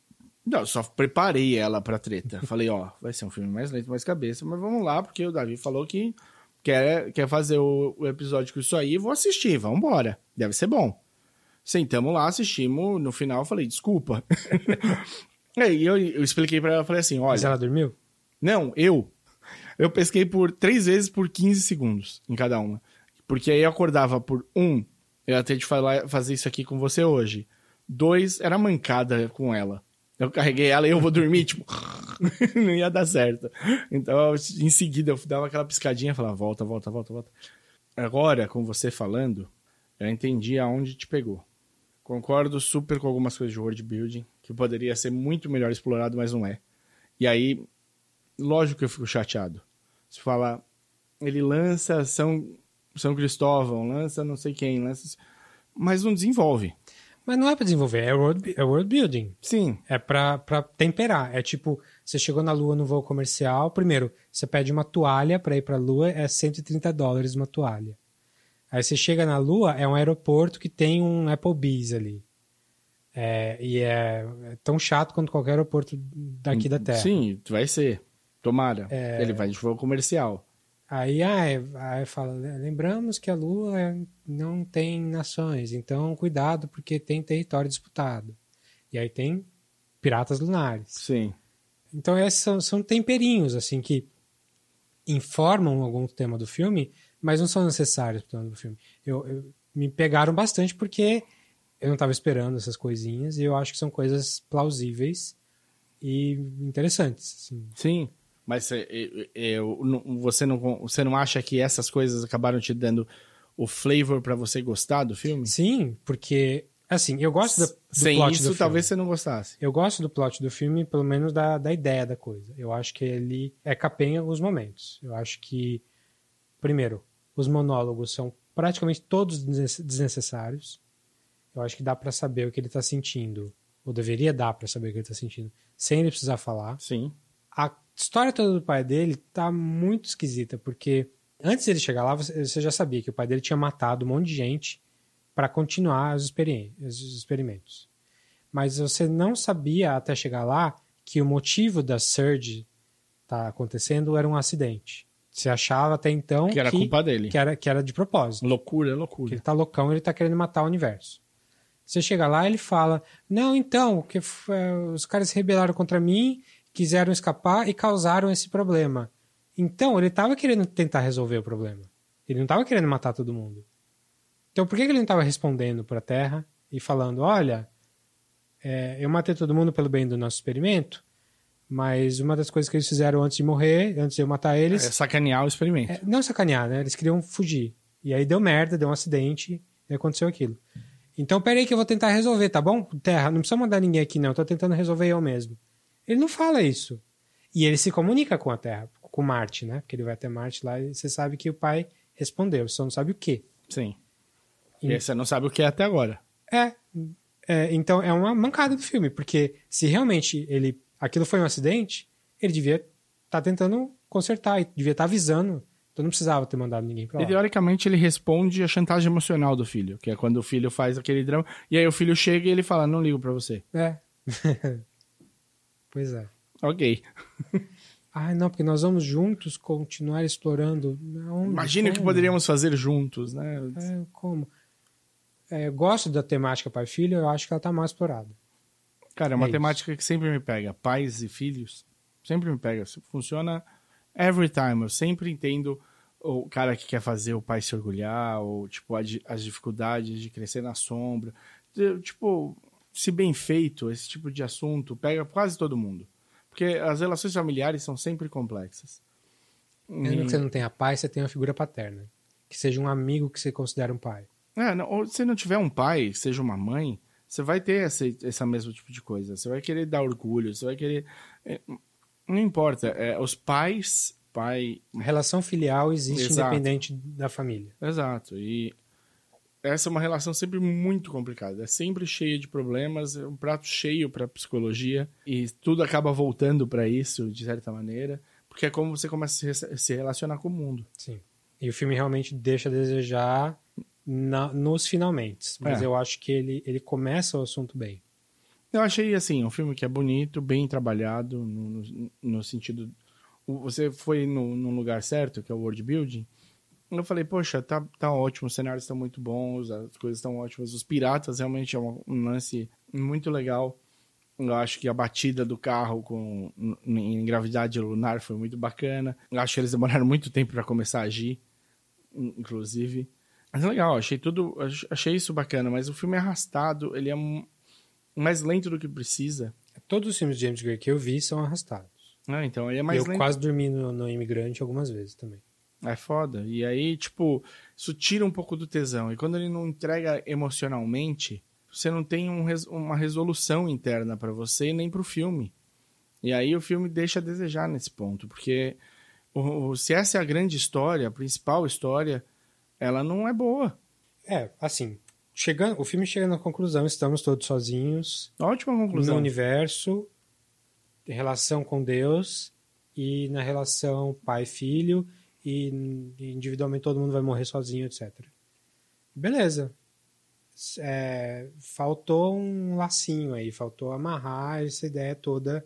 Não, eu só preparei ela pra treta. Falei, ó, vai ser um filme mais lento, mais cabeça, mas vamos lá, porque o Davi falou que quer, quer fazer o, o episódio com isso aí, vou assistir, vambora. Deve ser bom. Sentamos lá, assistimos, no final eu falei, desculpa. Aí eu, eu expliquei pra ela, falei assim, olha... Mas ela dormiu? Não, eu. Eu pesquei por três vezes por 15 segundos em cada uma. Porque aí eu acordava por um, eu ter de falar, fazer isso aqui com você hoje. Dois, era mancada com ela. Eu carreguei ela e eu vou dormir, tipo, não ia dar certo. Então, em seguida, eu dava aquela piscadinha e falava, volta, volta, volta, volta. Agora, com você falando, eu entendi aonde te pegou. Concordo super com algumas coisas de world building, que poderia ser muito melhor explorado, mas não é. E aí, lógico que eu fico chateado. Se fala, ele lança São, São Cristóvão, lança não sei quem, lança... Mas não desenvolve. Mas não é pra desenvolver, é world, é world building. Sim, É pra, pra temperar. É tipo, você chegou na Lua no voo comercial, primeiro, você pede uma toalha pra ir pra Lua, é 130 dólares uma toalha. Aí você chega na Lua, é um aeroporto que tem um Applebee's ali. É, e é, é tão chato quanto qualquer aeroporto daqui da Terra. sim, vai ser. Tomara. Ele vai de voo comercial. Aí, ah, é- aí fala, lembramos que a Lua é- não tem nações, então cuidado porque tem território disputado. E aí tem piratas lunares. Sim. Então esses são, são temperinhos, assim, que informam algum tema do filme, mas não são necessários para o tema do filme. Eu, eu- me pegaram bastante porque eu não estava esperando essas coisinhas e eu acho que são coisas plausíveis e interessantes. assim. Sim. Mas é, é, é, você, não, você não acha que essas coisas acabaram te dando o flavor pra você gostar do filme? Sim, porque, assim, eu gosto da, do Sem plot isso, do filme. talvez você não gostasse. Eu gosto do plot do filme, pelo menos da, da ideia da coisa. Eu acho que ele é em alguns momentos. Eu acho que, primeiro, os monólogos são praticamente todos desnecessários. Eu acho que dá pra saber o que ele tá sentindo, ou deveria dar pra saber o que ele tá sentindo, sem ele precisar falar. Sim. A história toda do pai dele tá muito esquisita, porque antes dele chegar lá, você já sabia que o pai dele tinha matado um monte de gente para continuar os, os experimentos. Mas você não sabia até chegar lá que o motivo da surge tá acontecendo era um acidente. Você achava até então Que era culpa dele. que era, que era de propósito. Loucura, Que loucura. ele tá loucão, ele tá querendo matar o universo. Você chega lá, ele fala: Não, então, que eh, os caras se rebelaram contra mim, quiseram escapar e causaram esse problema. Então, ele tava querendo tentar resolver o problema. Ele não tava querendo matar todo mundo. Então, por que ele não tava respondendo pra Terra e falando: Olha, eh, eu matei todo mundo pelo bem do nosso experimento, mas uma das coisas que eles fizeram antes de morrer, antes de eu matar É eles, sacanear o experimento. é, não sacanear, né? Eles queriam fugir. E aí deu merda, deu um acidente e aconteceu aquilo. Então, peraí que eu vou tentar resolver, tá bom? Terra, não precisa mandar ninguém aqui, não. Eu tô tentando resolver eu mesmo. Ele não fala isso. E ele se comunica com a Terra, com Marte, né? Porque ele vai até Marte lá e você sabe que o pai respondeu, você só não sabe o quê. Sim. E- E você não sabe o que é até agora. É, é, então é uma mancada do filme, porque se realmente ele aquilo foi um acidente, ele devia estar tentando consertar, e devia estar avisando. Então não precisava ter mandado ninguém pra lá. E teoricamente ele responde a chantagem emocional do filho, que é quando o filho faz aquele drama. E aí o filho chega e ele fala: Não ligo pra você. É. pois é. Ok. Ai, não, porque nós vamos juntos continuar explorando. Onde, Imagina o que poderíamos fazer juntos, né? É, como? é, eu gosto da temática pai e filho, eu acho que ela tá mal explorada. Cara, é uma É isso. temática que sempre me pega. Pais e filhos, sempre me pega. Funciona every time. Eu sempre entendo o cara que quer fazer o pai se orgulhar, ou, tipo, as dificuldades de crescer na sombra. Tipo, se bem feito, esse tipo de assunto pega quase todo mundo. Porque as relações familiares são sempre complexas. Mesmo que você não tenha pai, você tem uma figura paterna. Que seja um amigo que você considera um pai. É, não, ou se não tiver um pai, seja uma mãe, você vai ter esse, esse mesmo tipo de coisa. Você vai querer dar orgulho, você vai querer. é, não importa. é, os pais, pai. Relação filial existe Exato. independente da família. Exato. E essa é uma relação sempre muito complicada. É sempre cheia de problemas, é um prato cheio para psicologia. E tudo acaba voltando para isso, de certa maneira. Porque é como você começa a se, relacionar com o mundo. Sim. E o filme realmente deixa a desejar na- nos finalmente. Mas É. eu acho que ele, ele começa o assunto bem. Eu achei, assim, um filme que é bonito, bem trabalhado, no, no, no sentido... Você foi no, num lugar certo, que é o world building. Eu falei, poxa, tá, tá ótimo, os cenários estão muito bons, as coisas estão ótimas. Os piratas realmente é um, um lance muito legal. Eu acho que a batida do carro com, em, gravidade lunar foi muito bacana. Eu acho que eles demoraram muito tempo para começar a agir, in- inclusive. Mas é legal, achei tudo, ach- achei isso bacana, mas o filme é arrastado, ele é mais lento do que precisa. Todos os filmes de James Gray que eu vi são arrastados. né? Então ele é mais eu lento. quase dormi no, no Imigrante algumas vezes também. É foda. E aí, tipo, isso tira um pouco do tesão. E quando ele não entrega emocionalmente, você não tem um res- uma resolução interna pra você e nem pro filme. E aí o filme deixa a desejar nesse ponto, porque o- o- se essa é a grande história, a principal história, ela não é boa. É, assim, chegando, o filme chega na conclusão, estamos todos sozinhos, Ótima no conclusão. universo, em relação com Deus e na relação pai-filho e individualmente todo mundo vai morrer sozinho, etc. Beleza. É, faltou um lacinho aí, faltou amarrar essa ideia toda,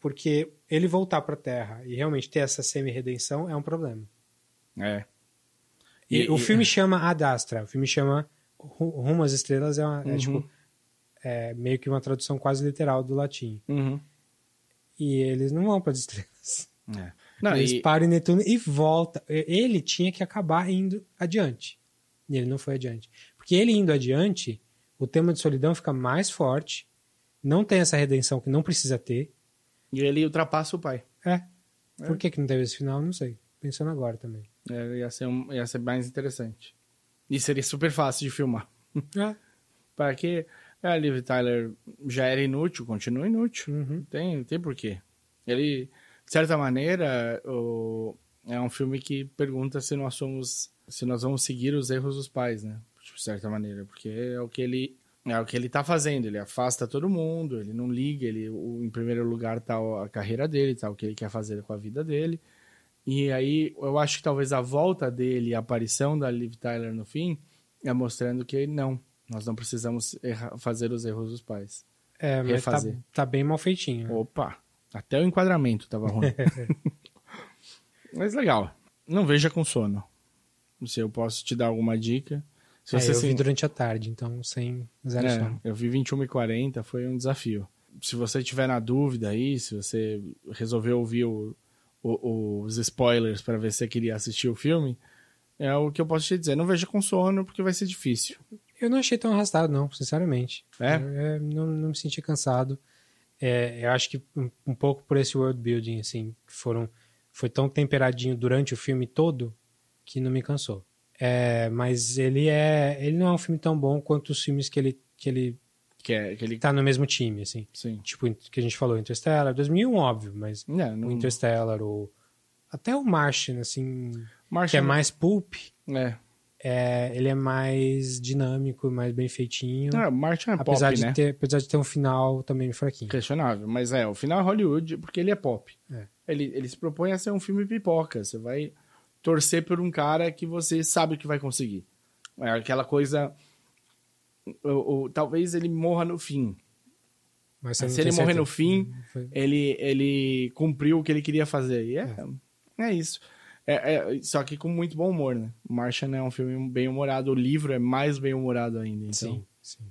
porque ele voltar para a Terra e realmente ter essa semi-redenção é um problema. É. E, E- o e- filme chama Ad Astra, o filme chama Ru- Rumo às Estrelas, é, uma- é Uhum. tipo é meio que uma tradução quase literal do latim. Uhum. E eles não vão para as estrelas. É. Não, e- Netuno e volta. Ele tinha que acabar indo adiante. E ele não foi adiante. Porque ele indo adiante, o tema de solidão fica mais forte, não tem essa redenção que não precisa ter. e ele ultrapassa o pai. É. Por que, que não teve esse final? Não sei. Pensando agora também. É, ia, ser um- ia ser mais interessante. E seria super fácil de filmar. É. Para que a Liv Tyler já era inútil, continua inútil. Uhum. Tem, tem porquê. Ele, de certa maneira, o, é um filme que pergunta se nós somos, se nós vamos seguir os erros dos pais, né? De certa maneira, porque é o que ele é o que ele tá fazendo, ele afasta todo mundo, ele não liga, ele o, em primeiro lugar tá a carreira dele, tá o que ele quer fazer com a vida dele. E aí eu acho que talvez a volta dele, a aparição da Liv Tyler no fim, é mostrando que não, nós não precisamos erra- fazer os erros dos pais. É, mas tá, tá bem mal feitinho. Opa, até o enquadramento tava ruim. Mas legal. Não veja com sono. Se eu posso te dar alguma dica. Se É, você eu se- vi durante a tarde, então sem zero É, sono. eu vi 21 e 40, foi um desafio. Se você tiver na dúvida aí, se você resolveu ouvir o- o- os spoilers para ver se você queria assistir o filme, é o que eu posso te dizer. Não veja com sono, porque vai ser difícil. Eu não achei tão arrastado, não, sinceramente. É? Eu, é, não, não me senti cansado. É, eu acho que um, um pouco por esse world building, assim, foram, foi tão temperadinho durante o filme todo que não me cansou. É, mas ele é, ele não é um filme tão bom quanto os filmes que ele que ele Que é que ele. tá no mesmo time, assim. Sim. Tipo, que a gente falou, Interstellar, 2001, óbvio, mas É, o não... Interstellar, ou até o Martian, assim, que é Martian- mais pulp, É. é, ele é mais dinâmico, mais bem feitinho. Não, Martian é apesar, pop, de né? ter, apesar de ter um final também fraquinho. Questionável. Mas é, o final é Hollywood, porque ele é pop. É. Ele, ele se propõe a ser um filme pipoca. Você vai torcer por um cara que você sabe que vai conseguir. É aquela coisa. o- o- talvez ele morra no fim. Mas Se ele morrer certeza. no fim, ele, ele cumpriu o que ele queria fazer. E é, é. isso. É, é, só que com muito bom humor, né? Martian é um filme bem humorado, o livro é mais bem humorado ainda. Então... Sim, sim.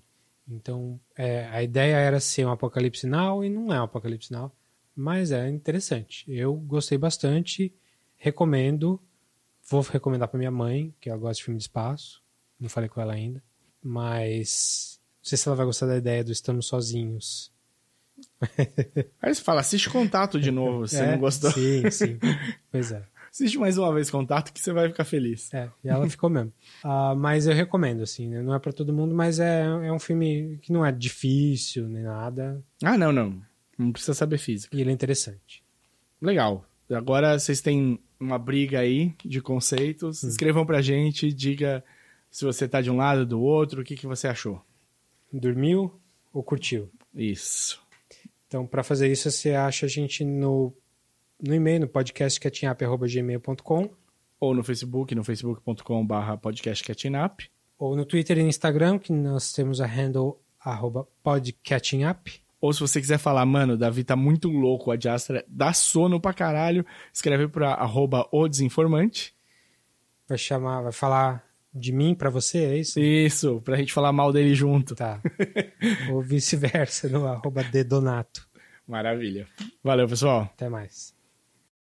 Então, é, a ideia era ser um apocalipse now e não é um apocalipse now, mas é interessante. Eu gostei bastante, recomendo. Vou recomendar para minha mãe, que ela gosta de filme de espaço. Não falei com ela ainda, mas não sei se ela vai gostar da ideia do Estamos Sozinhos. Aí você fala, assiste Contato de novo, você não gostou. Sim, sim. Pois é. Assiste mais uma vez Contato que você vai ficar feliz. É, e ela ficou mesmo. Uh, mas eu recomendo, assim, né? Não é para todo mundo, mas é, é um filme que não é difícil nem nada. Ah, não, não. Não precisa saber física. E ele é interessante. Legal. Agora vocês têm uma briga aí de conceitos. Hum. Escrevam pra gente, diga se você tá de um lado, do outro, o que, que você achou. Dormiu ou curtiu? Isso. Então, para fazer isso, você acha a gente no no e-mail, no podcastcatchingup.gmail.com ou no Facebook, no facebook.com.br podcastcatchingup ou no Twitter e no Instagram, que nós temos a handle arroba podcatchingup. Ou se você quiser falar, mano, Davi tá muito louco, a Diastra dá sono pra caralho, escreve pra arroba o desinformante. Vai chamar, vai falar de mim pra você, é isso? Isso, pra gente falar mal dele junto. Tá. ou vice-versa, no arroba dedonato. Maravilha. Valeu, pessoal. Até mais.